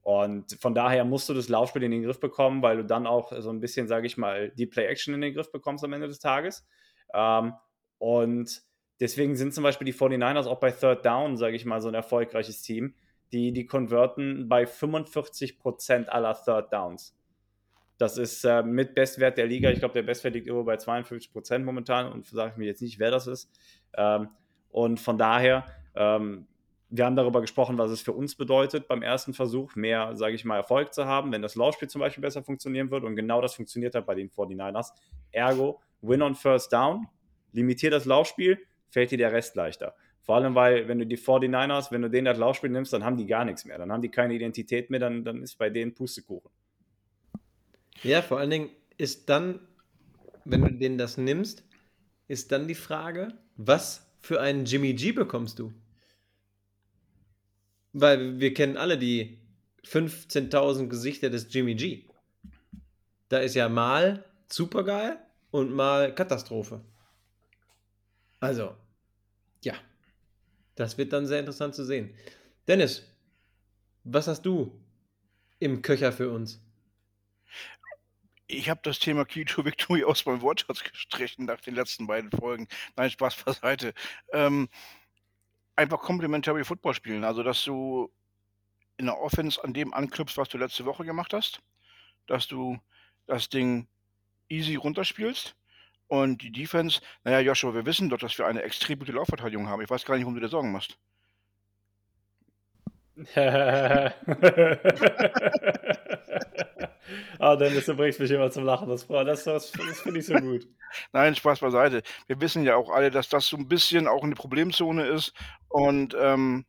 und von daher musst du das Laufspiel in den Griff bekommen, weil du dann auch so ein bisschen, sage ich mal, die Play-Action in den Griff bekommst am Ende des Tages. Ähm, und deswegen sind zum Beispiel die 49ers auch bei Third Down, sage ich mal, so ein erfolgreiches Team. Die, die konverten bei 45% aller Third Downs. Das ist äh, mit Bestwert der Liga. Ich glaube, der Bestwert liegt irgendwo bei 52% momentan und sage ich mir jetzt nicht, wer das ist. Ähm, und von daher, ähm, wir haben darüber gesprochen, was es für uns bedeutet, beim ersten Versuch mehr, sage ich mal, Erfolg zu haben, wenn das Laufspiel zum Beispiel besser funktionieren wird. Und genau das funktioniert hat bei den 49ers. Ergo, Win on First Down, limitier das Laufspiel, fällt dir der Rest leichter. Vor allem, weil, wenn du die 49ers, wenn du denen das Laufspiel nimmst, dann haben die gar nichts mehr. Dann haben die keine Identität mehr, dann, dann ist bei denen Pustekuchen. Ja, vor allen Dingen ist dann, wenn du denen das nimmst, ist dann die Frage, was für einen Jimmy G bekommst du? Weil wir kennen alle die 15.000 Gesichter des Jimmy G. Da ist ja mal supergeil und mal Katastrophe. Also, ja, das wird dann sehr interessant zu sehen. Dennis, was hast du im Köcher für uns? Ich habe das Thema Key to Victory aus meinem Wortschatz gestrichen nach den letzten beiden Folgen. Nein, Spaß beiseite. Ähm, einfach Complementary Football spielen. Also, dass du in der Offense an dem anknüpfst, was du letzte Woche gemacht hast. Dass du das Ding easy runterspielst. Und die Defense, naja, Joshua, wir wissen doch, dass wir eine extrem gute Laufverteidigung haben. Ich weiß gar nicht, warum du dir Sorgen machst. ah, Dennis, du bringst mich immer zum Lachen. Das, das, das, das finde ich so gut. Nein, Spaß beiseite. Wir wissen ja auch alle, dass das so ein bisschen auch eine Problemzone ist. Und ähm,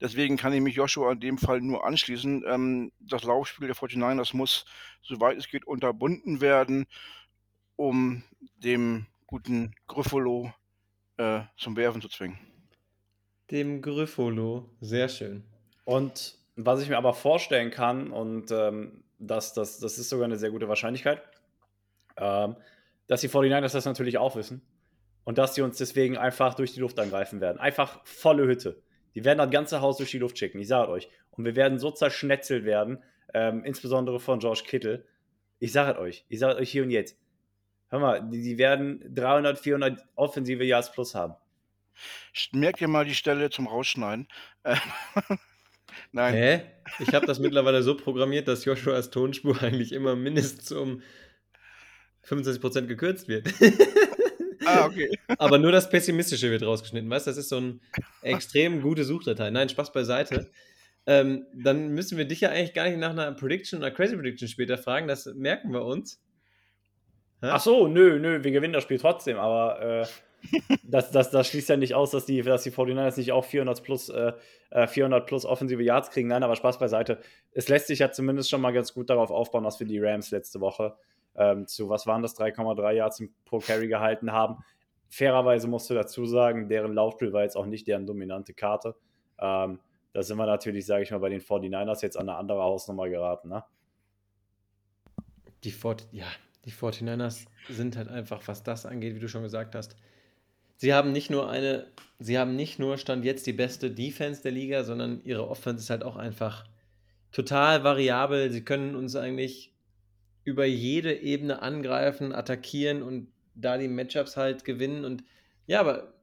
deswegen kann ich mich Joshua in dem Fall nur anschließen. Ähm, das Laufspiel der 49ers muss, soweit es geht, unterbunden werden, um dem guten Griffolo äh, zum Werfen zu zwingen. Dem Griffolo. Sehr schön. Und was ich mir aber vorstellen kann, und ähm, das, das, das ist sogar eine sehr gute Wahrscheinlichkeit, ähm, dass die 49ers das natürlich auch wissen und dass sie uns deswegen einfach durch die Luft angreifen werden. Einfach volle Hütte. Die werden das ganze Haus durch die Luft schicken, ich sage euch. Und wir werden so zerschnetzelt werden, ähm, insbesondere von George Kittle. Ich sage euch, ich sage euch hier und jetzt. Hör mal, die, die werden 300, 400 offensive Yards plus haben. Merkt ihr mal die Stelle zum Rausschneiden? Nein. Hä? Ich habe das mittlerweile so programmiert, dass Joshuas Tonspur eigentlich immer mindestens um 25% gekürzt wird. Ah, okay. Aber nur das Pessimistische wird rausgeschnitten, weißt du? Das ist so eine extrem gute Suchdatei. Nein, Spaß beiseite. Ähm, dann müssen wir dich ja eigentlich gar nicht nach einer Prediction oder Crazy Prediction später fragen. Das merken wir uns. Hä? Ach so, nö, nö, wir gewinnen das Spiel trotzdem, aber äh, das, das, das schließt ja nicht aus, dass die, dass die 49ers nicht auch 400 plus, äh, äh, 400 plus offensive Yards kriegen. Nein, aber Spaß beiseite. Es lässt sich ja zumindest schon mal ganz gut darauf aufbauen, was wir die Rams letzte Woche ähm, zu, was waren das, 3,3 Yards pro Carry gehalten haben. Fairerweise musst du dazu sagen, deren Laufspiel war jetzt auch nicht deren dominante Karte. Ähm, da sind wir natürlich, sage ich mal, bei den 49ers jetzt an eine andere Hausnummer geraten. Ne? Die, 40, ja, die 49ers sind halt einfach, was das angeht, wie du schon gesagt hast. Sie haben nicht nur eine, sie haben nicht nur Stand jetzt die beste Defense der Liga, sondern ihre Offense ist halt auch einfach total variabel. Sie können uns eigentlich über jede Ebene angreifen, attackieren und da die Matchups halt gewinnen. Und ja, aber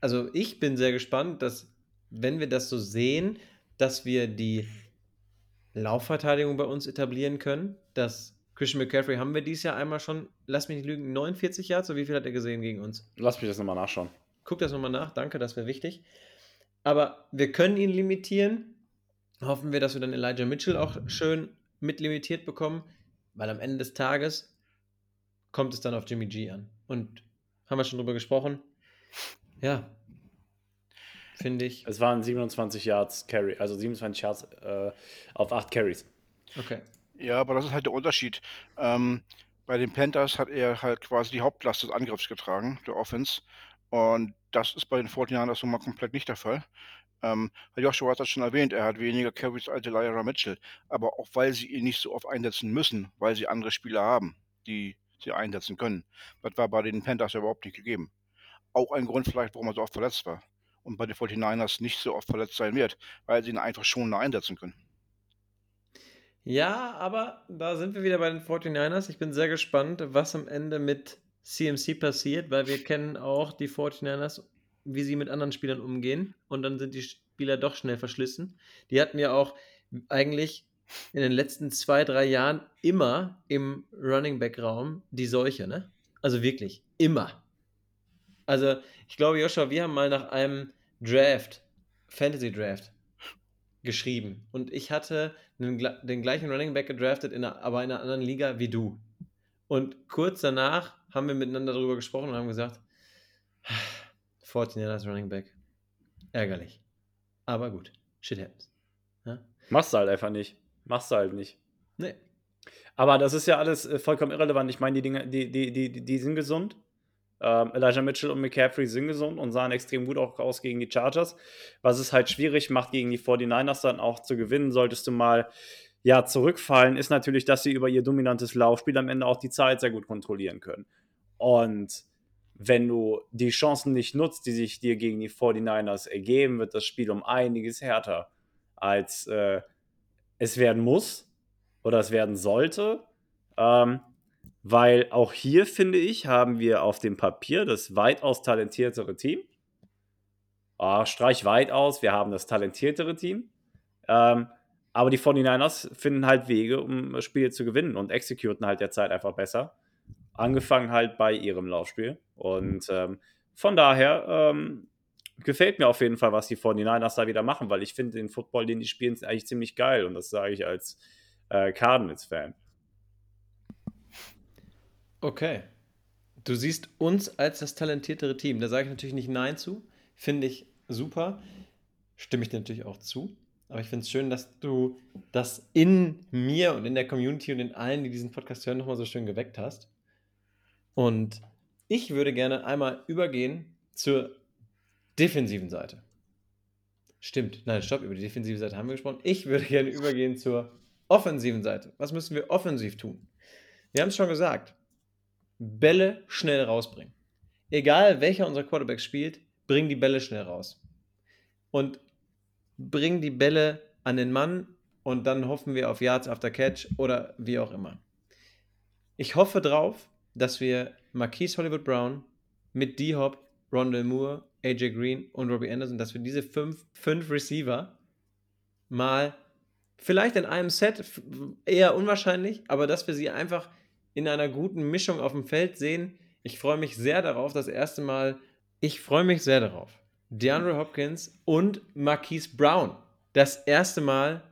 also ich bin sehr gespannt, dass, wenn wir das so sehen, dass wir die Laufverteidigung bei uns etablieren können. Dass Christian McCaffrey haben wir dieses Jahr einmal schon, lass mich nicht lügen, 49 Yards, so wie viel hat er gesehen gegen uns? Lass mich das nochmal nachschauen. Guck das nochmal nach, danke, das wäre wichtig. Aber wir können ihn limitieren. Hoffen wir, dass wir dann Elijah Mitchell auch schön mit limitiert bekommen, weil am Ende des Tages kommt es dann auf Jimmy G an. Und haben wir schon drüber gesprochen? Ja. Finde ich. Es waren 27 Yards Carry, also 27 Yards äh, auf 8 Carries. Okay. Ja, aber das ist halt der Unterschied. Ähm, bei den Panthers hat er halt quasi die Hauptlast des Angriffs getragen, der Offense. Und das ist bei den 49ers nun mal komplett nicht der Fall. Ähm, Joshua hat das schon erwähnt, er hat weniger Carries als Elijah Mitchell. Aber auch weil sie ihn nicht so oft einsetzen müssen, weil sie andere Spieler haben, die sie einsetzen können. Das war bei den Panthers ja überhaupt nicht gegeben. Auch ein Grund vielleicht, warum er so oft verletzt war. Und bei den 49ers nicht so oft verletzt sein wird, weil sie ihn einfach schon einsetzen können. Ja, aber da sind wir wieder bei den 49ers. Ich bin sehr gespannt, was am Ende mit CMC passiert, weil wir kennen auch die 49ers, wie sie mit anderen Spielern umgehen. Und dann sind die Spieler doch schnell verschlissen. Die hatten ja auch eigentlich in den letzten zwei, drei Jahren immer im Running Back Raum die Seuche, ne? Also wirklich, immer. Also, ich glaube, Joshua, wir haben mal nach einem Draft, Fantasy Draft, geschrieben. Und ich hatte den, den gleichen Running Back gedraftet, in einer, aber in einer anderen Liga wie du. Und kurz danach haben wir miteinander darüber gesprochen und haben gesagt, 14 als Running Back. Ärgerlich. Aber gut, shit happens. Ja? Machst du halt einfach nicht. Machst du halt nicht. Nee. Aber das ist ja alles äh, vollkommen irrelevant. Ich meine, die Dinge, die, die, die, die sind gesund. Ähm, Elijah Mitchell und McCaffrey sind gesund und sahen extrem gut auch aus gegen die Chargers. Was es halt schwierig macht, gegen die 49ers dann auch zu gewinnen, solltest du mal ja, zurückfallen, ist natürlich, dass sie über ihr dominantes Laufspiel am Ende auch die Zeit sehr gut kontrollieren können. Und wenn du die Chancen nicht nutzt, die sich dir gegen die 49ers ergeben, wird das Spiel um einiges härter, als äh, es werden muss oder es werden sollte. Ähm, weil auch hier, finde ich, haben wir auf dem Papier das weitaus talentiertere Team. Oh, streich weit aus, wir haben das talentiertere Team. Ähm, aber die 49ers finden halt Wege, um Spiele zu gewinnen und exekuten halt derzeit einfach besser. Angefangen halt bei ihrem Laufspiel. Und ähm, von daher ähm, gefällt mir auf jeden Fall, was die 49ers da wieder machen, weil ich finde den Football, den die spielen, eigentlich ziemlich geil. Und das sage ich als äh, Cardinals-Fan. Okay. Du siehst uns als das talentiertere Team. Da sage ich natürlich nicht Nein zu. Finde ich super. Stimme ich dir natürlich auch zu. Aber ich finde es schön, dass du das in mir und in der Community und in allen, die diesen Podcast hören, nochmal so schön geweckt hast. Und ich würde gerne einmal übergehen zur defensiven Seite. Stimmt, nein, stopp, über die defensive Seite haben wir gesprochen. Ich würde gerne übergehen zur offensiven Seite. Was müssen wir offensiv tun? Wir haben es schon gesagt. Bälle schnell rausbringen. Egal welcher unserer Quarterbacks spielt, bring die Bälle schnell raus. Und bring die Bälle an den Mann und dann hoffen wir auf Yards after Catch oder wie auch immer. Ich hoffe drauf, dass wir Marquise Hollywood Brown mit D-Hop, Rondell Moore, AJ Green und Robbie Anderson, dass wir diese fünf, fünf Receiver mal vielleicht in einem Set, eher unwahrscheinlich, aber dass wir sie einfach in einer guten Mischung auf dem Feld sehen. Ich freue mich sehr darauf, das erste Mal, ich freue mich sehr darauf, DeAndre Hopkins und Marquise Brown das erste Mal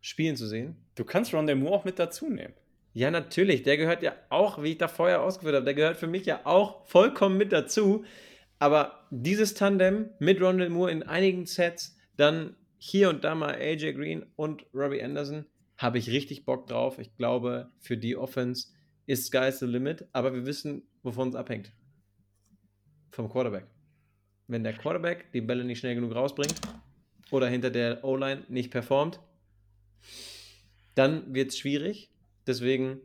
spielen zu sehen. Du kannst Rondell Moore auch mit dazu nehmen. Ja, natürlich. Der gehört ja auch, wie ich da vorher ausgeführt habe, der gehört für mich ja auch vollkommen mit dazu. Aber dieses Tandem mit Rondell Moore in einigen Sets, dann hier und da mal AJ Green und Robbie Anderson, habe ich richtig Bock drauf. Ich glaube, für die Offense ist Sky's the Limit, aber wir wissen, wovon es abhängt. Vom Quarterback. Wenn der Quarterback die Bälle nicht schnell genug rausbringt oder hinter der O-Line nicht performt, dann wird es schwierig. Deswegen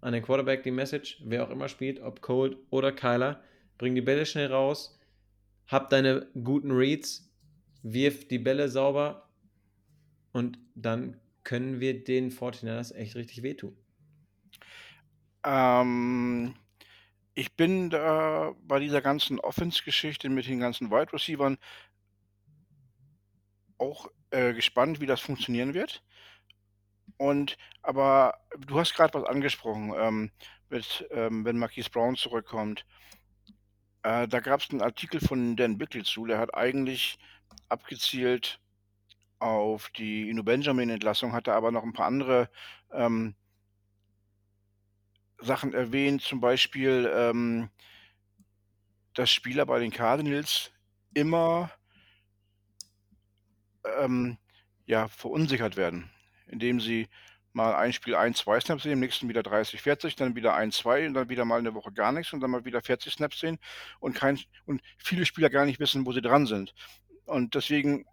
an den Quarterback die Message, wer auch immer spielt, ob Cold oder Kyler, bring die Bälle schnell raus, hab deine guten Reads, wirf die Bälle sauber und dann können wir den 49ers echt richtig wehtun. Ähm, ich bin da bei dieser ganzen Offense-Geschichte mit den ganzen Wide Receivern auch äh, gespannt, wie das funktionieren wird. Und aber du hast gerade was angesprochen, ähm, mit, ähm, wenn Marquise Brown zurückkommt. Äh, da gab es einen Artikel von Dan Bickel zu, der hat eigentlich abgezielt auf die Inu Benjamin-Entlassung, hatte aber noch ein paar andere ähm, Sachen erwähnt, zum Beispiel, ähm, dass Spieler bei den Cardinals immer ähm, ja, verunsichert werden, indem sie mal ein Spiel 1, 2 Snaps sehen, im nächsten wieder 30, 40, dann wieder 1, 2 und dann wieder mal eine Woche gar nichts und dann mal wieder 40 Snaps sehen und, kein, und viele Spieler gar nicht wissen, wo sie dran sind. Und deswegen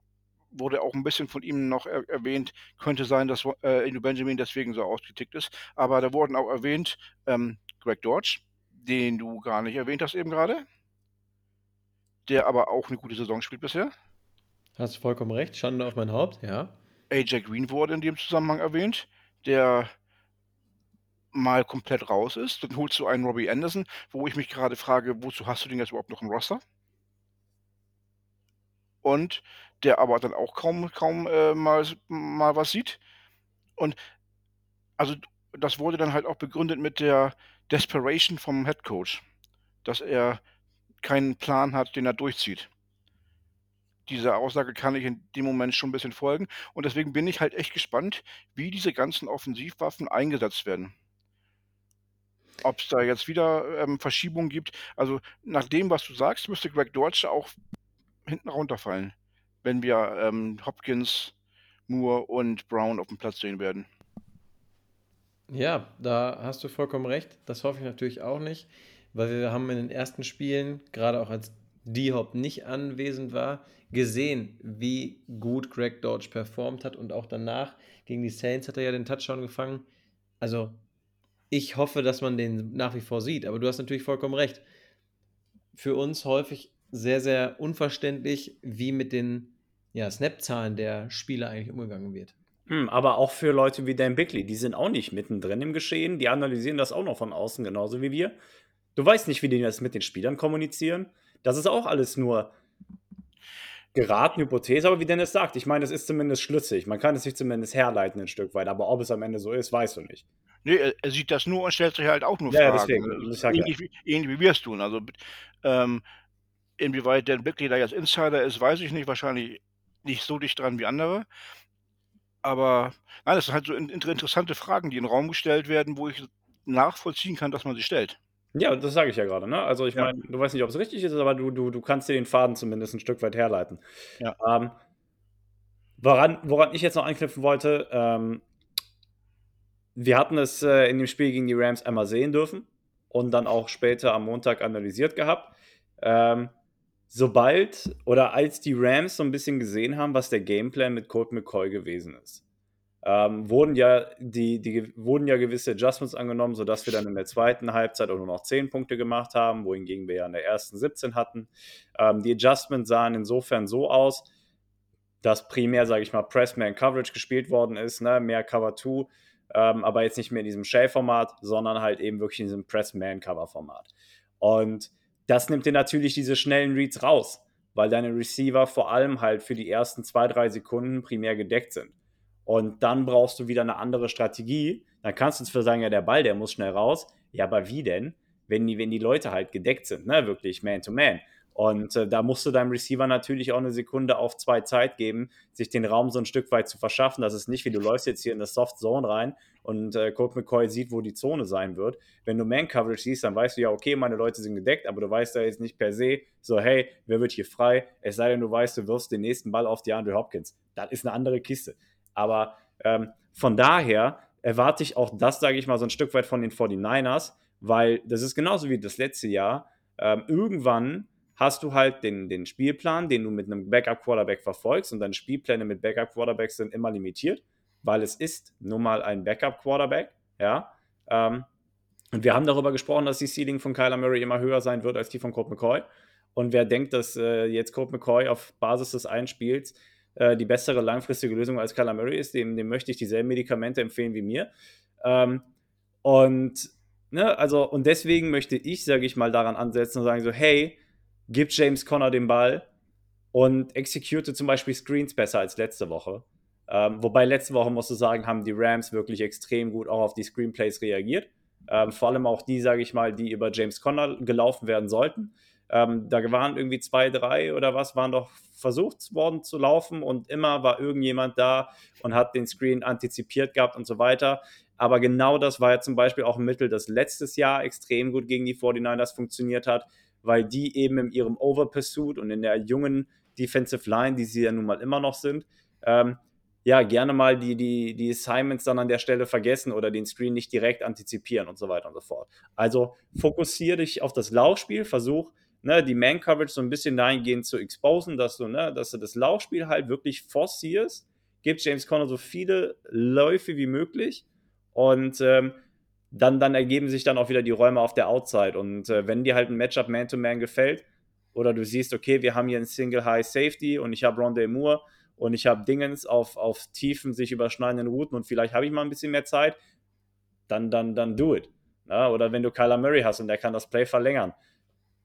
wurde auch ein bisschen von ihm noch er erwähnt, könnte sein, dass äh, Inu Benjamin deswegen so ausgetickt ist. Aber da wurden auch erwähnt ähm, Greg Dodge, den du gar nicht erwähnt hast eben gerade, der aber auch eine gute Saison spielt bisher. Hast du vollkommen recht. Schande auf mein Haupt, ja. AJ Green wurde in dem Zusammenhang erwähnt, der mal komplett raus ist. Dann holst du einen Robbie Anderson, wo ich mich gerade frage, wozu hast du den jetzt überhaupt noch im Roster? Und der aber dann auch kaum, kaum äh, mal, mal was sieht. Und also das wurde dann halt auch begründet mit der Desperation vom Head Coach, dass er keinen Plan hat, den er durchzieht dieser Aussage kann ich in dem Moment schon ein bisschen folgen. Und deswegen bin ich halt echt gespannt, wie diese ganzen Offensivwaffen eingesetzt werden. Ob es da jetzt wieder ähm, Verschiebungen gibt. Also nach dem, was du sagst, müsste Greg Dortch auch hinten runterfallen, wenn wir ähm, Hopkins, Moore und Brown auf dem Platz sehen werden. Ja, da hast du vollkommen recht. Das hoffe ich natürlich auch nicht, weil wir haben in den ersten Spielen, gerade auch als D-Hop nicht anwesend war, gesehen, wie gut Greg Dodge performt hat und auch danach gegen die Saints hat er ja den Touchdown gefangen. Also ich hoffe, dass man den nach wie vor sieht, aber du hast natürlich vollkommen recht. Für uns häufig sehr, sehr unverständlich, wie mit den ja, Snap-Zahlen der Spieler eigentlich umgegangen wird. Hm, aber auch für Leute wie Dan Bickley, die sind auch nicht mittendrin im Geschehen, die analysieren das auch noch von außen genauso wie wir. Du weißt nicht, wie die das mit den Spielern kommunizieren. Das ist auch alles nur geraten Hypothese, aber wie Dennis sagt, ich meine, es ist zumindest schlüssig. Man kann es sich zumindest herleiten ein Stück weit, aber ob es am Ende so ist, weißt du nicht. Nee, er, sieht das nur und stellt sich halt auch nur Ja, ja, Fragen. deswegen. Ich sag ja. ähnlich, wie, ähnlich wie wir es tun. Also ähm, inwieweit Dan Bickley da jetzt Insider ist, weiß ich nicht. Wahrscheinlich nicht so dicht dran wie andere. Aber nein, das sind halt so in, interessante Fragen, die in den Raum gestellt werden, wo ich nachvollziehen kann, dass man sie stellt. Ja, das sage ich ja gerade. Ne? Also ich Ja. meine, du weißt nicht, ob es richtig ist, aber du, du, du kannst dir den Faden zumindest ein Stück weit herleiten. Ja. Ähm, woran, woran ich jetzt noch anknüpfen wollte, ähm, wir hatten es äh, in dem Spiel gegen die Rams einmal sehen dürfen und dann auch später am Montag analysiert gehabt. Ähm, sobald oder als die Rams so ein bisschen gesehen haben, was der Gameplan mit Colt McCoy gewesen ist, ähm, wurden, ja die, die, wurden ja gewisse Adjustments angenommen, sodass wir dann in der zweiten Halbzeit auch nur noch 10 Punkte gemacht haben, wohingegen wir ja in der ersten 17 hatten. Ähm, die Adjustments sahen insofern so aus, dass primär, sage ich mal, Pressman-Coverage gespielt worden ist, ne? mehr Cover 2, ähm, aber jetzt nicht mehr in diesem Shell-Format, sondern halt eben wirklich in diesem Press-Man-Cover-Format. Und das nimmt dir natürlich diese schnellen Reads raus, weil deine Receiver vor allem halt für die ersten zwei, drei Sekunden primär gedeckt sind. Und dann brauchst du wieder eine andere Strategie. Dann kannst du zwar sagen, ja, der Ball, der muss schnell raus. Ja, aber wie denn? Wenn die, wenn die Leute halt gedeckt sind, ne, wirklich Man-to-Man. -man. Und äh, da musst du deinem Receiver natürlich auch eine Sekunde auf zwei Zeit geben, sich den Raum so ein Stück weit zu verschaffen. Das ist nicht wie du läufst jetzt hier in das Soft Zone rein und äh, Colt McCoy sieht, wo die Zone sein wird. Wenn du Man Coverage siehst, dann weißt du ja, okay, meine Leute sind gedeckt, aber du weißt ja jetzt nicht per se so, hey, wer wird hier frei? Es sei denn, du weißt, du wirfst den nächsten Ball auf die Andre Hopkins. Das ist eine andere Kiste. Aber ähm, von daher erwarte ich auch das, sage ich mal, so ein Stück weit von den 49ers, weil das ist genauso wie das letzte Jahr. Ähm, irgendwann hast du halt den, den Spielplan, den du mit einem Backup-Quarterback verfolgst und deine Spielpläne mit Backup-Quarterbacks sind immer limitiert, weil es ist nun mal ein Backup-Quarterback, ja. Ähm, und wir haben darüber gesprochen, dass die Ceiling von Kyler Murray immer höher sein wird als die von Colt McCoy. Und wer denkt, dass äh, jetzt Colt McCoy auf Basis des Einspiels äh, die bessere langfristige Lösung als Kyler Murray ist, dem, dem möchte ich dieselben Medikamente empfehlen wie mir. Ähm, und, ne, also, und deswegen möchte ich, sage ich mal, daran ansetzen und sagen so, hey, gibt James Conner den Ball und execute zum Beispiel Screens besser als letzte Woche. Ähm, wobei letzte Woche, musst du sagen, haben die Rams wirklich extrem gut auch auf die Screenplays reagiert. Ähm, vor allem auch die, sage ich mal, die über James Conner gelaufen werden sollten. Ähm, da waren irgendwie zwei, drei oder was, waren doch versucht worden zu laufen und immer war irgendjemand da und hat den Screen antizipiert gehabt und so weiter. Aber genau das war ja zum Beispiel auch ein Mittel, das letztes Jahr extrem gut gegen die 49ers funktioniert hat weil die eben in ihrem Over-Pursuit und in der jungen Defensive Line, die sie ja nun mal immer noch sind, ähm, ja, gerne mal die, die, die Assignments dann an der Stelle vergessen oder den Screen nicht direkt antizipieren und so weiter und so fort. Also fokussiere dich auf das Laufspiel, versuch ne, die Man-Coverage so ein bisschen dahingehend zu exposen, dass du, ne, dass du das Laufspiel halt wirklich forcierst, gib James Conner so viele Läufe wie möglich und ähm, dann, dann ergeben sich dann auch wieder die Räume auf der Outside. Und äh, wenn dir halt ein Matchup Man-to-Man gefällt, oder du siehst, okay, wir haben hier einen Single High Safety und ich habe Rondé Moore und ich habe Dingens auf, auf tiefen, sich überschneidenden Routen und vielleicht habe ich mal ein bisschen mehr Zeit, dann, dann, dann do it. Ja, oder wenn du Kyler Murray hast und der kann das Play verlängern,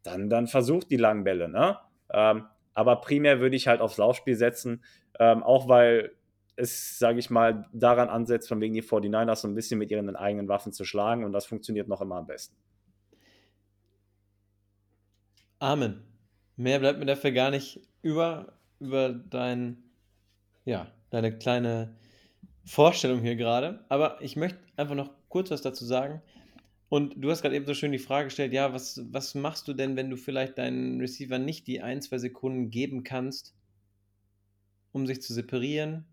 dann, dann versuch die langen Bälle. Ne? Ähm, aber primär würde ich halt aufs Laufspiel setzen, ähm, auch weil es, sage ich mal, daran ansetzt, von wegen die 49ers so ein bisschen mit ihren eigenen Waffen zu schlagen und das funktioniert noch immer am besten. Amen. Mehr bleibt mir dafür gar nicht über, über dein, ja, deine kleine Vorstellung hier gerade. Aber ich möchte einfach noch kurz was dazu sagen. Und du hast gerade eben so schön die Frage gestellt, ja, was, was machst du denn, wenn du vielleicht deinen Receiver nicht die ein, zwei Sekunden geben kannst, um sich zu separieren,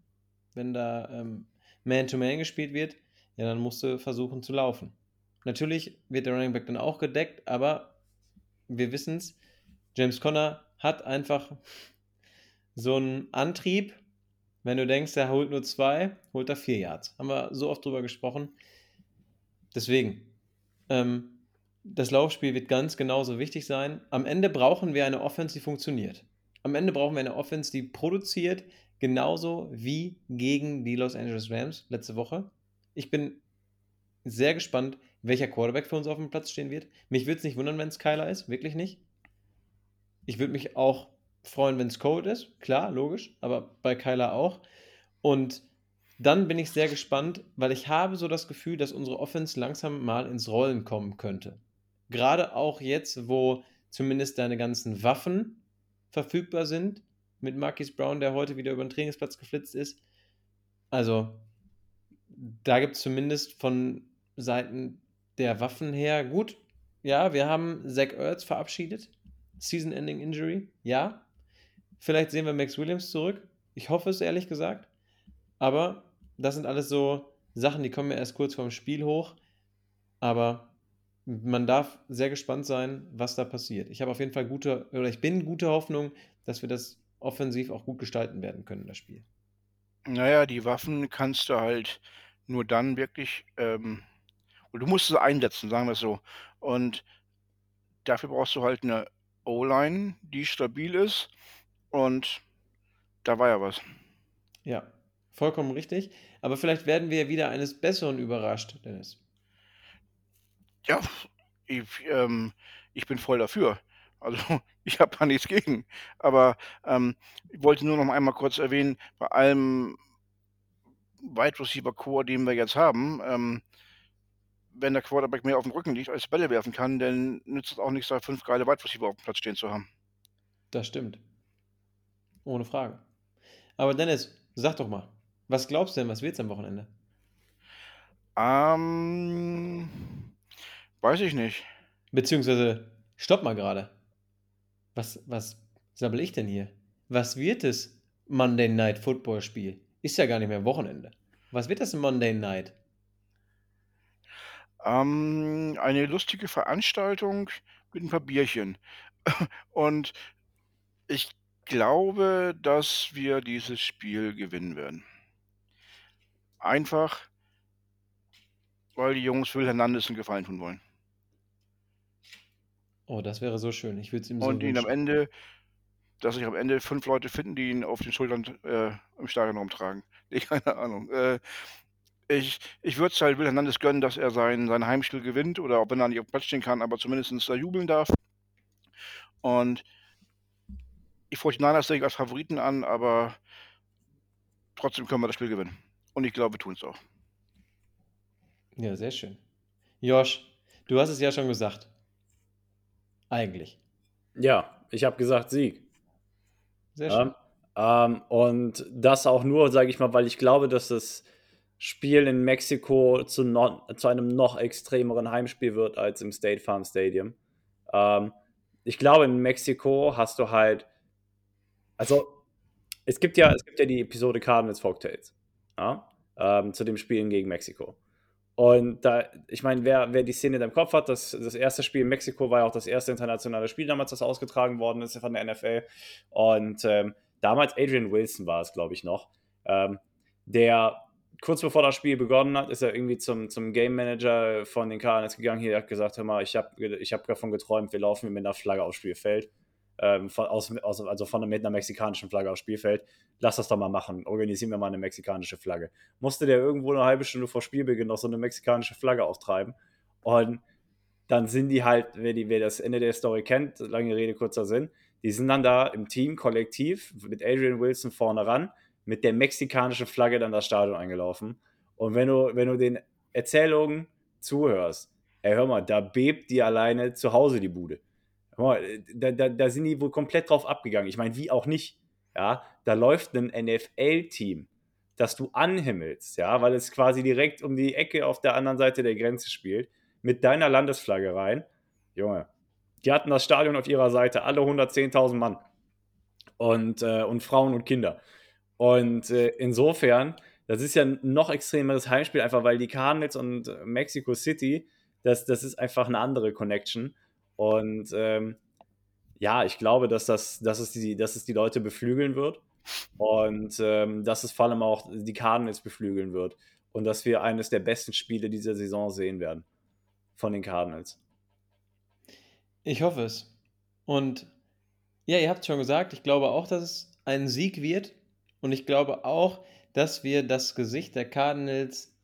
wenn da ähm, Man-to-Man gespielt wird, ja, dann musst du versuchen zu laufen. Natürlich wird der Running Back dann auch gedeckt, aber wir wissen es, James Conner hat einfach so einen Antrieb, wenn du denkst, er holt nur zwei, holt er vier Yards. Haben wir so oft drüber gesprochen. Deswegen, ähm, das Laufspiel wird ganz genauso wichtig sein. Am Ende brauchen wir eine Offense, die funktioniert. Am Ende brauchen wir eine Offense, die produziert, Genauso wie gegen die Los Angeles Rams letzte Woche. Ich bin sehr gespannt, welcher Quarterback für uns auf dem Platz stehen wird. Mich würde es nicht wundern, wenn es Kyler ist, wirklich nicht. Ich würde mich auch freuen, wenn es Code ist, klar, logisch, aber bei Kyler auch. Und dann bin ich sehr gespannt, weil ich habe so das Gefühl, dass unsere Offense langsam mal ins Rollen kommen könnte. Gerade auch jetzt, wo zumindest deine ganzen Waffen verfügbar sind mit Marquis Brown, der heute wieder über den Trainingsplatz geflitzt ist. Also, da gibt es zumindest von Seiten der Waffen her gut. Ja, wir haben Zach Ertz verabschiedet. Season-Ending Injury, ja. Vielleicht sehen wir Max Williams zurück. Ich hoffe es, ehrlich gesagt. Aber das sind alles so Sachen, die kommen mir erst kurz vorm Spiel hoch. Aber man darf sehr gespannt sein, was da passiert. Ich habe auf jeden Fall gute, oder ich bin gute Hoffnung, dass wir das offensiv auch gut gestalten werden können, das Spiel. Naja, die Waffen kannst du halt nur dann wirklich, ähm, du musst sie einsetzen, sagen wir es so. Und dafür brauchst du halt eine O-Line, die stabil ist. Und da war ja was. Ja, vollkommen richtig. Aber vielleicht werden wir wieder eines Besseren überrascht, Dennis. Ja, ich, ähm, ich bin voll dafür. Also ich habe da nichts gegen. Aber ähm, ich wollte nur noch einmal kurz erwähnen, bei allem, Wide Receiver Core, den wir jetzt haben, ähm, wenn der Quarterback mehr auf dem Rücken liegt, als Bälle werfen kann, dann nützt es auch nichts, da fünf geile Wide Receiver auf dem Platz stehen zu haben. Das stimmt. Ohne Frage. Aber Dennis, sag doch mal, was glaubst du denn, was wird's am Wochenende? Ähm, weiß ich nicht. Beziehungsweise, stopp mal gerade. Was, was sabbel ich denn hier? Was wird das Monday Night Football Spiel? Ist ja gar nicht mehr Wochenende. Was wird das Monday Night? Ähm, eine lustige Veranstaltung mit ein paar Bierchen. Und ich glaube, dass wir dieses Spiel gewinnen werden. Einfach, weil die Jungs Will Hernandez einen Gefallen tun wollen. Oh, das wäre so schön. Ich würde es ihm so Und ihn am. Ende, dass sich am Ende fünf Leute finden, die ihn auf den Schultern äh, im Stadion rumtragen. Nee, keine Ahnung. Äh, ich ich würde es halt Will Hernandez gönnen, dass er sein, sein Heimspiel gewinnt oder auch wenn er nicht auf dem Platz stehen kann, aber zumindest da jubeln darf. Und die 49ers sehe ich als Favoriten an, aber trotzdem können wir das Spiel gewinnen. Und ich glaube, wir tun es auch. Ja, sehr schön. Josh, du hast es ja schon gesagt. Eigentlich. Ja, ich habe gesagt Sieg. Sehr schön. Ja, ähm, und das auch nur, sage ich mal, weil ich glaube, dass das Spiel in Mexiko zu, no zu einem noch extremeren Heimspiel wird als im State Farm Stadium. Ähm, ich glaube, in Mexiko hast du halt, also es gibt ja, es gibt ja die Episode Cardinals Folktales ja, ähm, zu dem Spielen gegen Mexiko. Und da, ich meine, wer, wer die Szene in deinem Kopf hat, das, das erste Spiel in Mexiko war ja auch das erste internationale Spiel damals, das ausgetragen worden ist von der NFL. Und ähm, damals Adrian Wilson war es, glaube ich, noch. Ähm, der kurz bevor das Spiel begonnen hat, ist er irgendwie zum, zum Game Manager von den Cardinals gegangen. Hier hat gesagt: Hör mal, ich habe ich hab davon geträumt, wir laufen mit einer Flagge aufs Spielfeld. Ähm, aus, aus, also von mit einer mexikanischen Flagge aufs Spielfeld. Lass das doch mal machen. Organisieren wir mal eine mexikanische Flagge. Musste der irgendwo eine halbe Stunde vor Spielbeginn noch so eine mexikanische Flagge auftreiben. Und dann sind die halt, wer, die, wer das Ende der Story kennt, lange Rede, kurzer Sinn, die sind dann da im Team, kollektiv, mit Adrian Wilson vorne ran, mit der mexikanischen Flagge dann das Stadion eingelaufen. Und wenn du, wenn du den Erzählungen zuhörst, ey, hör mal, da bebt die alleine zu Hause die Bude. Mal, da, da, da sind die wohl komplett drauf abgegangen. Ich meine, wie auch nicht. Ja, da läuft ein NFL-Team, das du anhimmelst, ja, weil es quasi direkt um die Ecke auf der anderen Seite der Grenze spielt, mit deiner Landesflagge rein. Junge, die hatten das Stadion auf ihrer Seite, alle 110.000 Mann. Und, äh, und Frauen und Kinder. Und äh, insofern, das ist ja ein noch extremeres Heimspiel, einfach weil die Cardinals und äh, Mexico City, das, das ist einfach eine andere Connection. Und ähm, ja, ich glaube, dass, das, dass, es die, dass es die Leute beflügeln wird. Und ähm, dass es vor allem auch die Cardinals beflügeln wird. Und dass wir eines der besten Spiele dieser Saison sehen werden. Von den Cardinals. Ich hoffe es. Und ja, ihr habt es schon gesagt, ich glaube auch, dass es ein Sieg wird. Und ich glaube auch, dass wir das Gesicht der Cardinals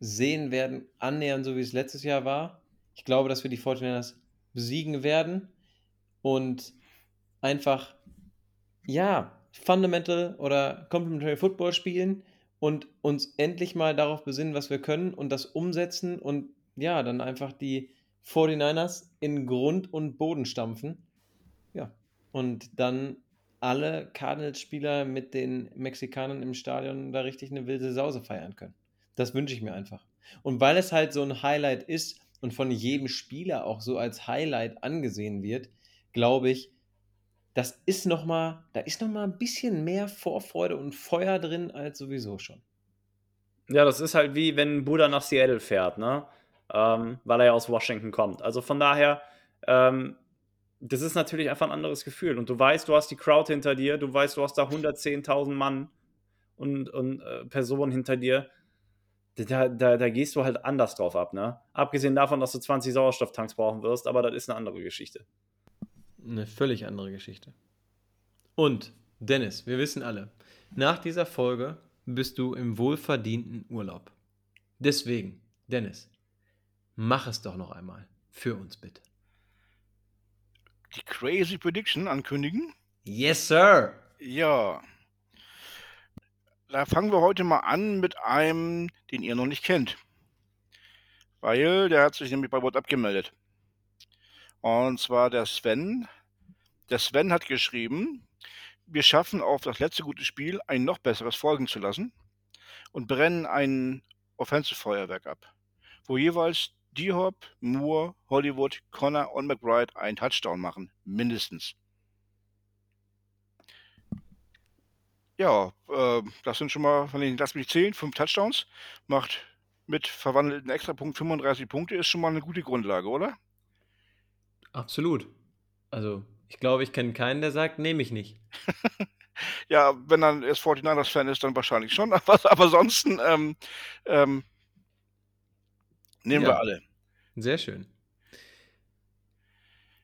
sehen werden, annähernd so wie es letztes Jahr war. Ich glaube, dass wir die 49ers besiegen werden und einfach, ja, Fundamental oder Complementary Football spielen und uns endlich mal darauf besinnen, was wir können und das umsetzen und ja, dann einfach die 49ers in Grund und Boden stampfen. Ja, und dann alle Cardinals-Spieler mit den Mexikanern im Stadion da richtig eine wilde Sause feiern können. Das wünsche ich mir einfach. Und weil es halt so ein Highlight ist und von jedem Spieler auch so als Highlight angesehen wird, glaube ich, das ist noch mal, da ist noch mal ein bisschen mehr Vorfreude und Feuer drin als sowieso schon. Ja, das ist halt wie wenn Bruder nach Seattle fährt, ne? Ähm, weil er ja aus Washington kommt. Also von daher, ähm, das ist natürlich einfach ein anderes Gefühl. Und du weißt, du hast die Crowd hinter dir, du weißt, du hast da 110.000 Mann und, und äh, Personen hinter dir. Da, da, da gehst du halt anders drauf ab, ne? Abgesehen davon, dass du 20 Sauerstofftanks brauchen wirst, aber das ist eine andere Geschichte. Eine völlig andere Geschichte. Und, Dennis, wir wissen alle, nach dieser Folge bist du im wohlverdienten Urlaub. Deswegen, Dennis, mach es doch noch einmal für uns bitte. Die Crazy Prediction ankündigen? Yes, sir! Ja. Da fangen wir heute mal an mit einem, den ihr noch nicht kennt. Weil der hat sich nämlich bei WhatsApp gemeldet. Und zwar der Sven. Der Sven hat geschrieben, wir schaffen auf das letzte gute Spiel ein noch besseres folgen zu lassen und brennen ein Offensive-Feuerwerk ab, wo jeweils D-Hop, Moore, Hollywood, Connor und McBride einen Touchdown machen, mindestens. Ja, äh, das sind schon mal, von den, lass mich zählen, fünf Touchdowns. Macht mit verwandelten Extrapunkt 35 Punkte, ist schon mal eine gute Grundlage, oder? Absolut. Also, ich glaube, ich kenne keinen, der sagt, nehme ich nicht. ja, wenn dann erst 49ers-Fan ist, dann wahrscheinlich schon. Aber, aber ansonsten ähm, ähm, nehmen Ja. wir alle. Sehr schön.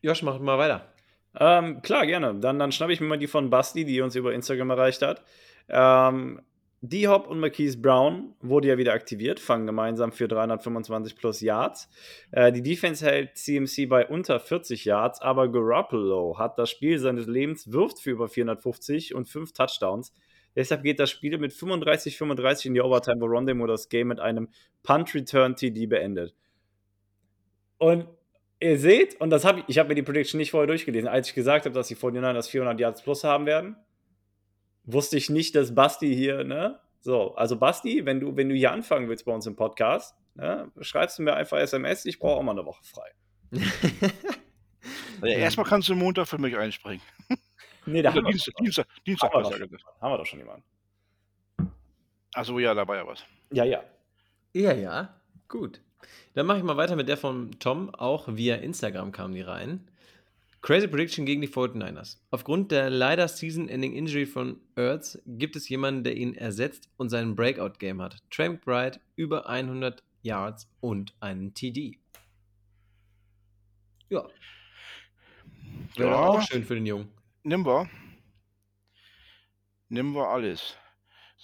Josh, mach mal weiter. Ähm, klar, gerne. Dann, dann schnappe ich mir mal die von Basti, die uns über Instagram erreicht hat. Ähm, D-Hop und Marquise Brown wurde ja wieder aktiviert, fangen gemeinsam für 325 plus Yards. Äh, die Defense hält CMC bei unter 40 Yards, aber Garoppolo hat das Spiel seines Lebens, wirft für über 450 und 5 Touchdowns. Deshalb geht das Spiel mit 35-35 in die Overtime, wo Rondemo das Game mit einem Punt-Return-TD beendet. Und ihr seht, und das habe ich, ich habe mir die Prediction nicht vorher durchgelesen, als ich gesagt habe, dass die 49ers 400 Yards plus haben werden, wusste ich nicht, dass Basti hier, ne? So, also Basti, wenn du, wenn du hier anfangen willst bei uns im Podcast, ne, schreibst du mir einfach SMS, ich brauche auch mal eine Woche frei. Also Erstmal kannst du Montag für mich einspringen. Nee, da haben wir, Dienstag, Dienstag, Dienstag haben, wir gesagt. schon, haben wir doch schon jemanden. Achso, ja, da war ja was. Ja, ja. Ja, ja, gut. Dann mache ich mal weiter mit der von Tom. Auch via Instagram kam die rein. Crazy Prediction gegen die 49ers. Aufgrund der leider Season-Ending-Injury von Ertz gibt es jemanden, der ihn ersetzt und sein Breakout-Game hat. Trey McBride über 100 Yards und einen TD. Ja. Wäre Ja. auch schön für den Jungen. Nimm wir. Nimm wir alles.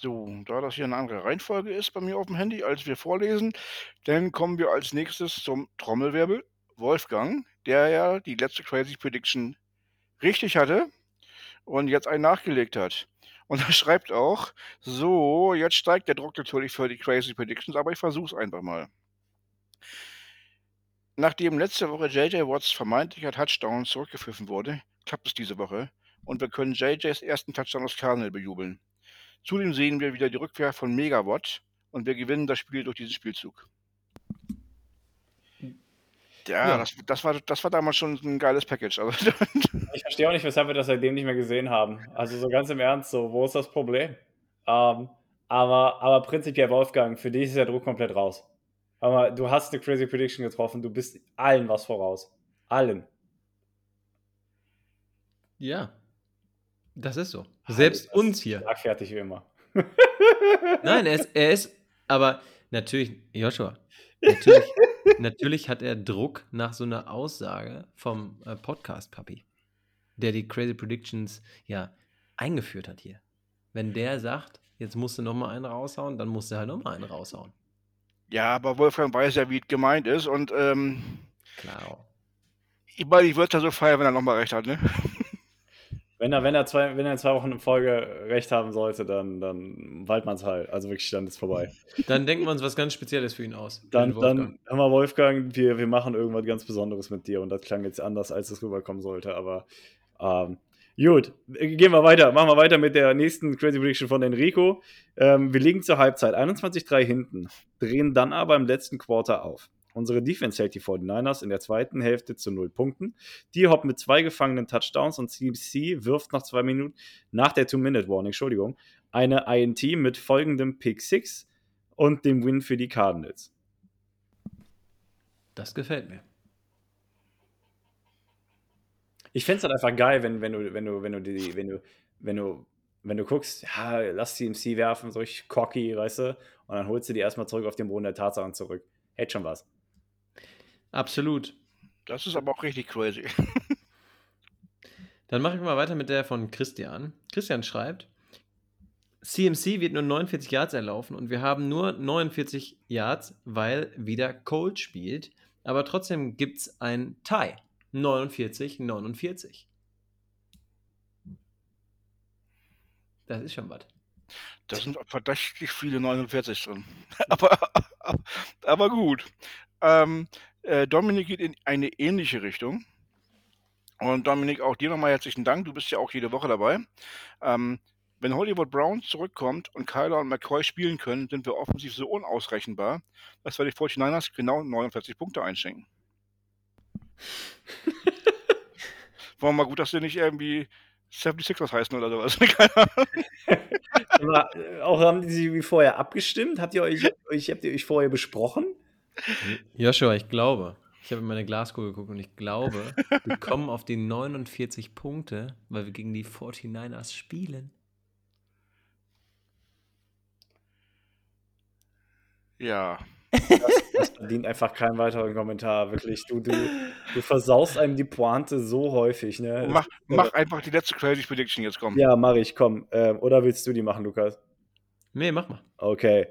So, da das hier eine andere Reihenfolge ist bei mir auf dem Handy, als wir vorlesen, dann kommen wir als nächstes zum Trommelwirbel. Wolfgang, der ja die letzte Crazy Prediction richtig hatte und jetzt einen nachgelegt hat. Und er schreibt auch, so, jetzt steigt der Druck natürlich für die Crazy Predictions, aber ich versuche es einfach mal. Nachdem letzte Woche JJ Watts vermeintlicher Touchdown zurückgepfiffen wurde, klappt es diese Woche und wir können JJs ersten Touchdown aus Cardinal bejubeln. Zudem sehen wir wieder die Rückkehr von Megawatt und wir gewinnen das Spiel durch diesen Spielzug. Ja, Ja. Das, das, war, das war damals schon ein geiles Package. Also, Ich verstehe auch nicht, weshalb wir das seitdem nicht mehr gesehen haben. Also so ganz im Ernst, so, wo ist das Problem? Ähm, aber, aber prinzipiell, Wolfgang, für dich ist der Druck komplett raus. Aber du hast eine Crazy Prediction getroffen, du bist allen was voraus. Allen. Ja. Das ist so. Selbst Das ist uns hier. Schlagfertig wie immer. Nein, er ist, er ist, aber natürlich, Joshua, natürlich, natürlich hat er Druck nach so einer Aussage vom äh, Podcast-Papi, der die Crazy Predictions ja eingeführt hat hier. Wenn der sagt, jetzt musst du nochmal einen raushauen, dann musst du halt nochmal einen raushauen. ja, aber Wolfgang weiß ja, wie es gemeint ist und ähm, Klar. ich meine, ich würde ja so feiern, wenn er nochmal recht hat, ne? Wenn er, wenn, er zwei, wenn er in zwei Wochen in Folge recht haben sollte, dann, dann Waldmanns halt. Also wirklich, dann ist vorbei. Dann denken wir uns was ganz Spezielles für ihn aus. Dann, dann hör mal, Wolfgang, wir, wir machen irgendwas ganz Besonderes mit dir und das klang jetzt anders, als es rüberkommen sollte, aber ähm, gut, gehen wir weiter. Machen wir weiter mit der nächsten Crazy Prediction von Enrico. Ähm, wir liegen zur Halbzeit 21-3 hinten, drehen dann aber im letzten Quarter auf. Unsere Defense hält die 49ers in der zweiten Hälfte zu null Punkten. Die Hop mit zwei gefangenen Touchdowns und CMC wirft nach zwei Minuten, nach der Two-Minute-Warning, Entschuldigung, eine INT mit folgendem Pick 6 und dem Win für die Cardinals. Das gefällt mir. Ich fände es halt einfach geil, wenn, wenn du, wenn du, wenn du die, wenn du, wenn du, wenn du guckst, ja, lass CMC werfen, so ich cocky, weißt du, und dann holst du die erstmal zurück auf den Boden der Tatsachen zurück. Hätte schon was. Absolut. Das ist aber auch richtig crazy. Dann mache ich mal weiter mit der von Christian. Christian schreibt, CMC wird nur 49 Yards erlaufen und wir haben nur 49 Yards, weil wieder Cold spielt. Aber trotzdem gibt es ein Tie. 49, 49. Das ist schon was. Da sind verdächtig viele 49 drin. aber, aber gut. Ähm, äh, Dominik geht in eine ähnliche Richtung. Und Dominik, auch dir nochmal herzlichen Dank. Du bist ja auch jede Woche dabei. Ähm, wenn Hollywood Brown zurückkommt und Kyler und McCoy spielen können, sind wir offensiv so unausrechenbar, dass wir die 49ers genau 49 Punkte einschenken. War mal gut, dass wir nicht irgendwie 76ers heißen oder sowas. Keine Ahnung. Äh, auch haben die sich wie vorher abgestimmt? Habt ihr euch, euch, habt ihr euch vorher besprochen? Joshua, ich glaube, ich habe in meine Glaskugel geguckt und ich glaube, wir kommen auf die 49 Punkte, weil wir gegen die 49ers spielen. Ja. Das, das, verdient einfach keinen weiteren Kommentar, wirklich. Du, du, du versaust einem die Pointe so häufig, ne? Mach, mach einfach die letzte Crazy Prediction jetzt, komm. Ja, mach ich, komm. Ähm, oder willst du die machen, Lukas? Nee, mach mal. Okay.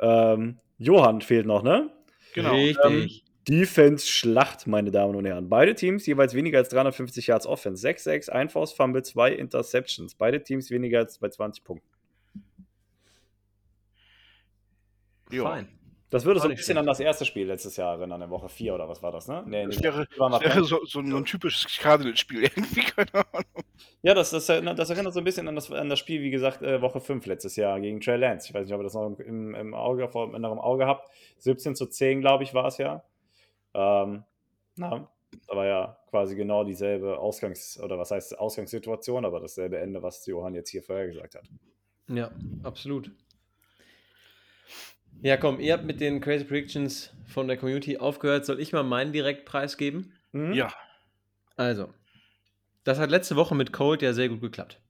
Ähm, Johann fehlt noch, ne? Genau. Richtig. Ähm, Defense-Schlacht, meine Damen und Herren. Beide Teams jeweils weniger als 350 Yards Offense. 6-6, ein Force Fumble, 2 Interceptions. Beide Teams weniger als bei 20 Punkten. Fein. Das würde so ein bisschen an das erste Spiel letztes Jahr erinnern, an der Woche 4 oder was war das, ne? Nee, das wäre, das wäre so, so, ein typisches Cardinals-Spiel, irgendwie, keine Ahnung. Ja, das, das, das, erinnert so ein bisschen an das, an das Spiel, wie gesagt, äh, Woche 5 letztes Jahr gegen Trey Lance. Ich weiß nicht, ob ihr das noch im, im Auge, vor im inneren Auge habt. 17 zu 10, glaube ich, war es ja. Ähm, na, da war ja quasi genau dieselbe Ausgangs- oder was heißt Ausgangssituation, aber dasselbe Ende, was Johann jetzt hier vorher gesagt hat. Ja, absolut. Ja, komm, ihr habt mit den Crazy Predictions von der Community aufgehört. Soll ich mal meinen Direktpreis geben? Mhm. Ja. Also, das hat letzte Woche mit Cold ja sehr gut geklappt.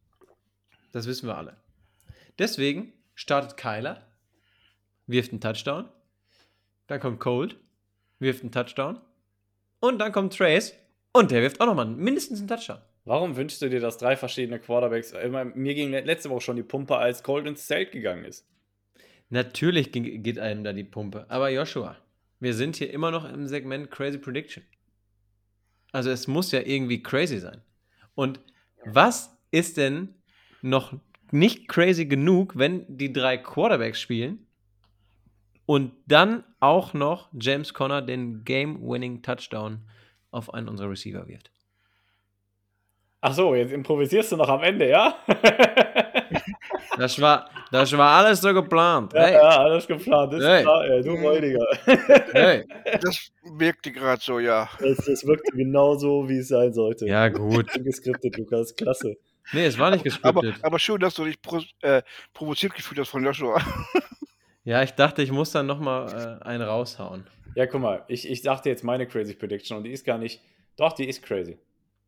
Das wissen wir alle. Deswegen startet Kyler, wirft einen Touchdown. Dann kommt Cold, wirft einen Touchdown. Und dann kommt Trace und der wirft auch nochmal mindestens einen Touchdown. Warum wünschst du dir, dass drei verschiedene Quarterbacks. Mir ging letzte Woche schon die Pumpe, als Cold ins Zelt gegangen ist. Natürlich geht einem da die Pumpe. Aber Joshua, wir sind hier immer noch im Segment Crazy Prediction. Also es muss ja irgendwie crazy sein. Und was ist denn noch nicht crazy genug, wenn die drei Quarterbacks spielen und dann auch noch James Conner den Game-Winning Touchdown auf einen unserer Receiver wird? Ach so, jetzt improvisierst du noch am Ende, ja? Das war, das war alles so geplant. Ja, hey. ja alles geplant. Das hey. klar, ey, du Räudiger. Hey. Das wirkte gerade so, ja. Das, das wirkte genau so, wie es sein sollte. Ja, gut. Geskriptet, Lukas, klasse. Nee, es war nicht geskriptet. Aber, aber schön, dass du dich pro, äh, provoziert gefühlt hast von Joshua. Ja, ich dachte, ich muss dann nochmal äh, einen raushauen. Ja, guck mal, ich, ich sagte jetzt meine Crazy Prediction und die ist gar nicht. Doch, die ist crazy.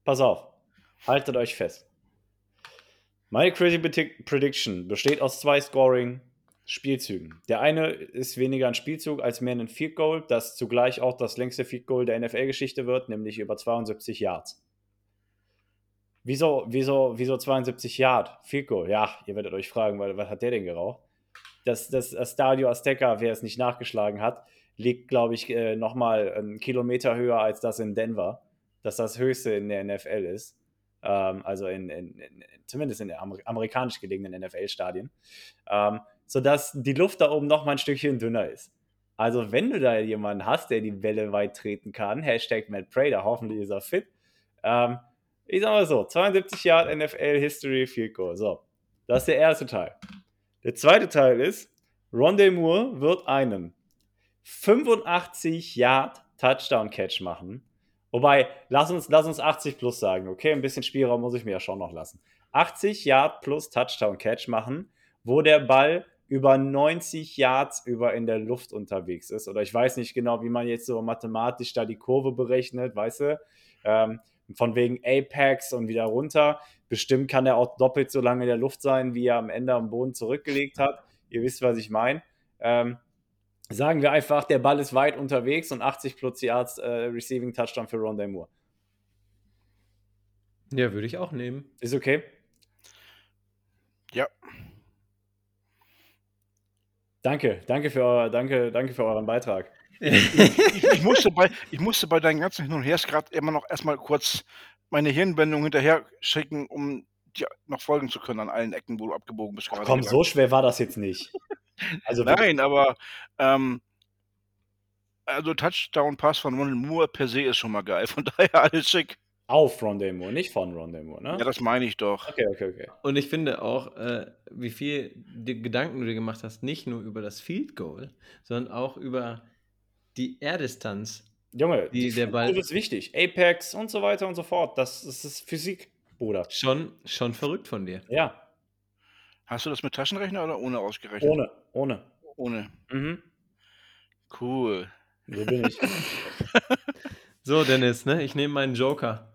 Pass auf. Haltet euch fest. Meine Crazy Prediction besteht aus zwei Scoring-Spielzügen. Der eine ist weniger ein Spielzug als mehr ein Field Goal, das zugleich auch das längste Field Goal der NFL-Geschichte wird, nämlich über 72 Yards. Wieso, wieso, wieso 72 Yard? Field Goal? Ja, ihr werdet euch fragen, weil, was hat der denn geraucht? Das, das, Stadio Azteca, wer es nicht nachgeschlagen hat, liegt, glaube ich, äh, nochmal einen Kilometer höher als das in Denver, das das höchste in der NFL ist ähm, also in, in, in, zumindest in den Amer amerikanisch gelegenen NFL-Stadien, ähm, sodass die Luft da oben noch mal ein Stückchen dünner ist. Also wenn du da jemanden hast, der die Welle weit treten kann, Hashtag Matt Prater, hoffentlich ist er fit. Ähm, ich sag mal so, 72 Yard NFL History Field Goal. So, das ist der erste Teil. Der zweite Teil ist, Rondé Moore wird einen 85 Yard Touchdown Catch machen Wobei, lass uns, lass uns 80 plus sagen, okay? Ein bisschen Spielraum muss ich mir ja schon noch lassen. 80 Yard plus Touchdown Catch machen, wo der Ball über 90 Yards über in der Luft unterwegs ist. Oder ich weiß nicht genau, wie man jetzt so mathematisch da die Kurve berechnet, weißt du? Ähm, von wegen Apex und wieder runter. Bestimmt kann er auch doppelt so lange in der Luft sein, wie er am Ende am Boden zurückgelegt hat. Ihr wisst, was ich meine. Ähm, Sagen wir einfach, der Ball ist weit unterwegs und 80 plus Yards äh, Receiving Touchdown für Rondé Moore. Ja, würde ich auch nehmen. Ist okay? Ja. Danke, danke für, euer, danke, danke für euren Beitrag. ich, ich, musste bei, ich musste bei deinen ganzen Hin und Hers gerade immer noch erstmal kurz meine Hirnwendung hinterher schicken, um dir noch folgen zu können an allen Ecken, wo du abgebogen bist. Ach, komm, so schwer war das jetzt nicht. Also Nein, aber ähm, also Touchdown-Pass von Ronald Moore per se ist schon mal geil. Von daher alles schick. auf Rondé Moore, nicht von Rondé Moore, ne? Ja, das meine ich doch. okay, okay, okay. Und ich finde auch, äh, wie viel die Gedanken du dir gemacht hast, nicht nur über das Field Goal, sondern auch über die Airdistanz. Junge, Die- die, der Ball- Ball ist wichtig. Apex und so weiter und so fort. Das, das ist Physik, Bruder. Schon, schon verrückt von dir. Ja, Hast du das mit Taschenrechner oder ohne ausgerechnet? ohne, ohne. Ohne. Mhm. Cool. So bin ich. So, Dennis, ne? ich nehme meinen Joker.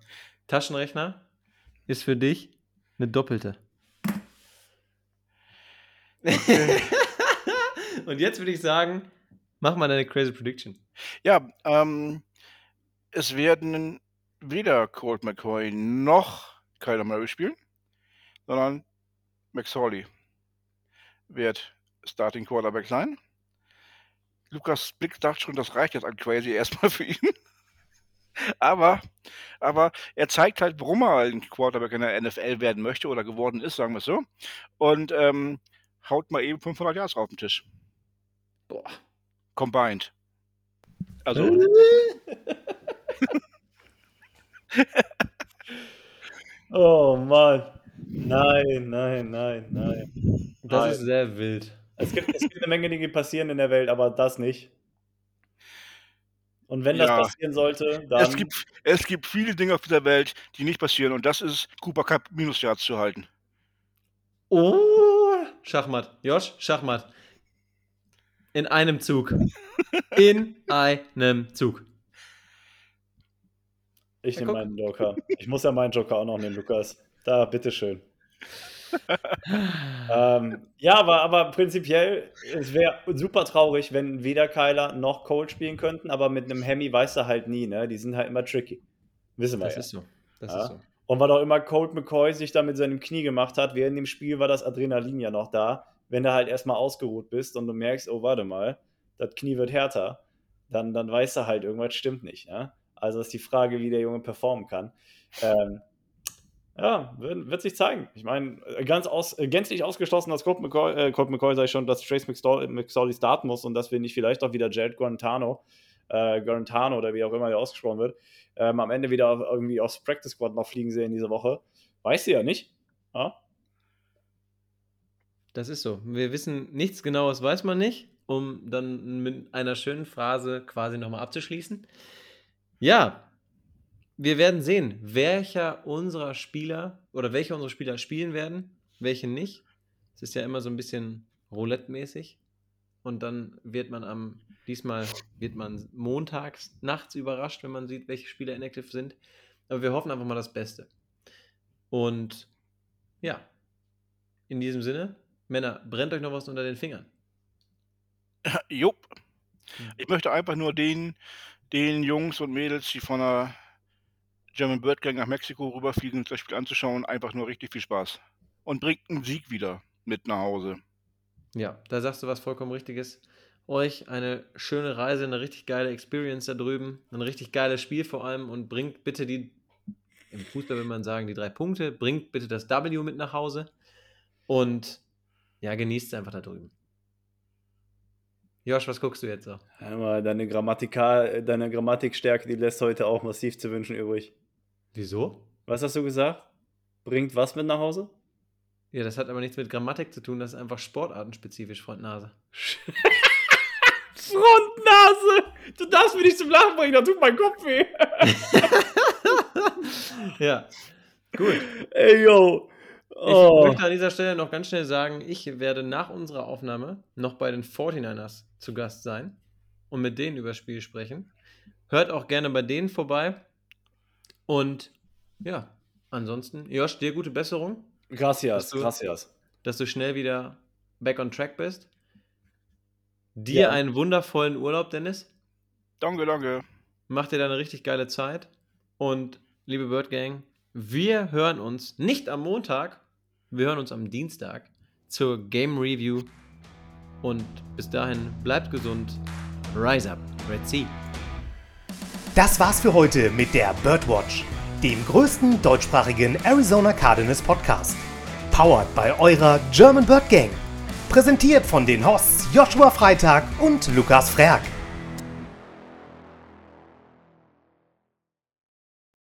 Taschenrechner ist für dich eine doppelte. Und jetzt würde ich sagen, mach mal deine crazy Prediction. Ja, ähm, es werden weder Colt McCoy noch Kyler Murray spielen, sondern McSorley wird Starting Quarterback sein. Lukas Blick dachte schon, das reicht jetzt an crazy erstmal für ihn. aber, aber er zeigt halt, warum er ein Quarterback in der NFL werden möchte oder geworden ist, sagen wir es so. Und ähm, haut mal eben 500 Yards auf den Tisch. Boah. Combined. Also, Oh Mann. Nein, nein, nein, nein. Das Nein. ist sehr wild. Es gibt, es gibt eine Menge Dinge, die passieren in der Welt, aber das nicht. Und wenn das Ja. passieren sollte, dann. Es gibt, es gibt viele Dinge auf dieser Welt, die nicht passieren und das ist Cooper Cup Minusjahrs zu halten. Oh, Schachmatt. Josh, Schachmatt. In einem Zug. In einem Zug. Ich Ja, nehme meinen Joker. Ich muss ja meinen Joker auch noch nehmen, Lukas. Da, bitteschön. ähm, ja, aber, aber prinzipiell, es wäre super traurig, wenn weder Kyler noch Cole spielen könnten, aber mit einem Hemi weißt du halt nie, ne? Die sind halt immer tricky. Wissen wir Das ja. ist so. Das Ja. ist so. Und was auch immer Colt McCoy sich da mit seinem Knie gemacht hat, während dem Spiel war das Adrenalin ja noch da. Wenn du halt erstmal ausgeruht bist und du merkst, oh, warte mal, das Knie wird härter, dann, dann weißt du halt, irgendwas stimmt nicht. Ne? Also ist die Frage, wie der Junge performen kann. Ähm, ja, wird, wird sich zeigen. Ich meine, ganz aus, äh, gänzlich ausgeschlossen, dass Colt McCoy, äh, Colt McCoy sei schon, dass Trace McSorley, McSorley starten muss und dass wir nicht vielleicht auch wieder Jared Guarantano, äh, Guarantano oder wie auch immer der ausgesprochen wird, ähm, am Ende wieder auf, irgendwie aufs Practice Squad noch fliegen sehen diese Woche. Weißt du ja nicht. Ja? Das ist so. Wir wissen nichts Genaues, weiß man nicht, um dann mit einer schönen Phrase quasi nochmal abzuschließen. Ja, wir werden sehen, welcher unserer Spieler oder welche unserer Spieler spielen werden, welche nicht. Es ist ja immer so ein bisschen Roulette-mäßig. Und dann wird man am, diesmal wird man montags nachts überrascht, wenn man sieht, welche Spieler inactive sind. Aber wir hoffen einfach mal das Beste. Und ja, in diesem Sinne, Männer, brennt euch noch was unter den Fingern. Jupp. Hm. Ich möchte einfach nur den, den Jungs und Mädels, die von der German Bird Gang nach Mexiko rüberfliegen, das Spiel anzuschauen, einfach nur richtig viel Spaß. Und bringt einen Sieg wieder mit nach Hause. Ja, da sagst du was vollkommen Richtiges. Euch eine schöne Reise, eine richtig geile Experience da drüben, ein richtig geiles Spiel vor allem und bringt bitte die, im Fußball will man sagen, die drei Punkte, bringt bitte das W mit nach Hause und ja, genießt es einfach da drüben. Josh, was guckst du jetzt so? Deine, Grammatika, deine Grammatikstärke, die lässt heute auch massiv zu wünschen übrig. Wieso? Was hast du gesagt? Bringt was mit nach Hause? Ja, das hat aber nichts mit Grammatik zu tun, das ist einfach sportartenspezifisch, Freund Nase. Frontnase! Du darfst mich nicht zum Lachen bringen, da tut mein Kopf weh. ja, gut. Ey, yo. Ich Oh. möchte an dieser Stelle noch ganz schnell sagen, ich werde nach unserer Aufnahme noch bei den 49ers zu Gast sein und mit denen über das Spiel sprechen. Hört auch gerne bei denen vorbei. Und ja, ansonsten, Josh, dir gute Besserung, Gracias, Hast du- gracias. dass du schnell wieder back on track bist. Dir Ja. einen wundervollen Urlaub, Dennis. Danke, danke. Mach dir da eine richtig geile Zeit. Und liebe Bird Gang, wir hören uns nicht am Montag, wir hören uns am Dienstag zur Game Review. Und bis dahin bleibt gesund. Rise up, Red Sea. Das war's für heute mit der Birdwatch. dem größten deutschsprachigen Arizona Cardinals Podcast. Powered bei eurer German Bird Gang. Präsentiert von den Hosts Joshua Freitag und Lukas Frerk.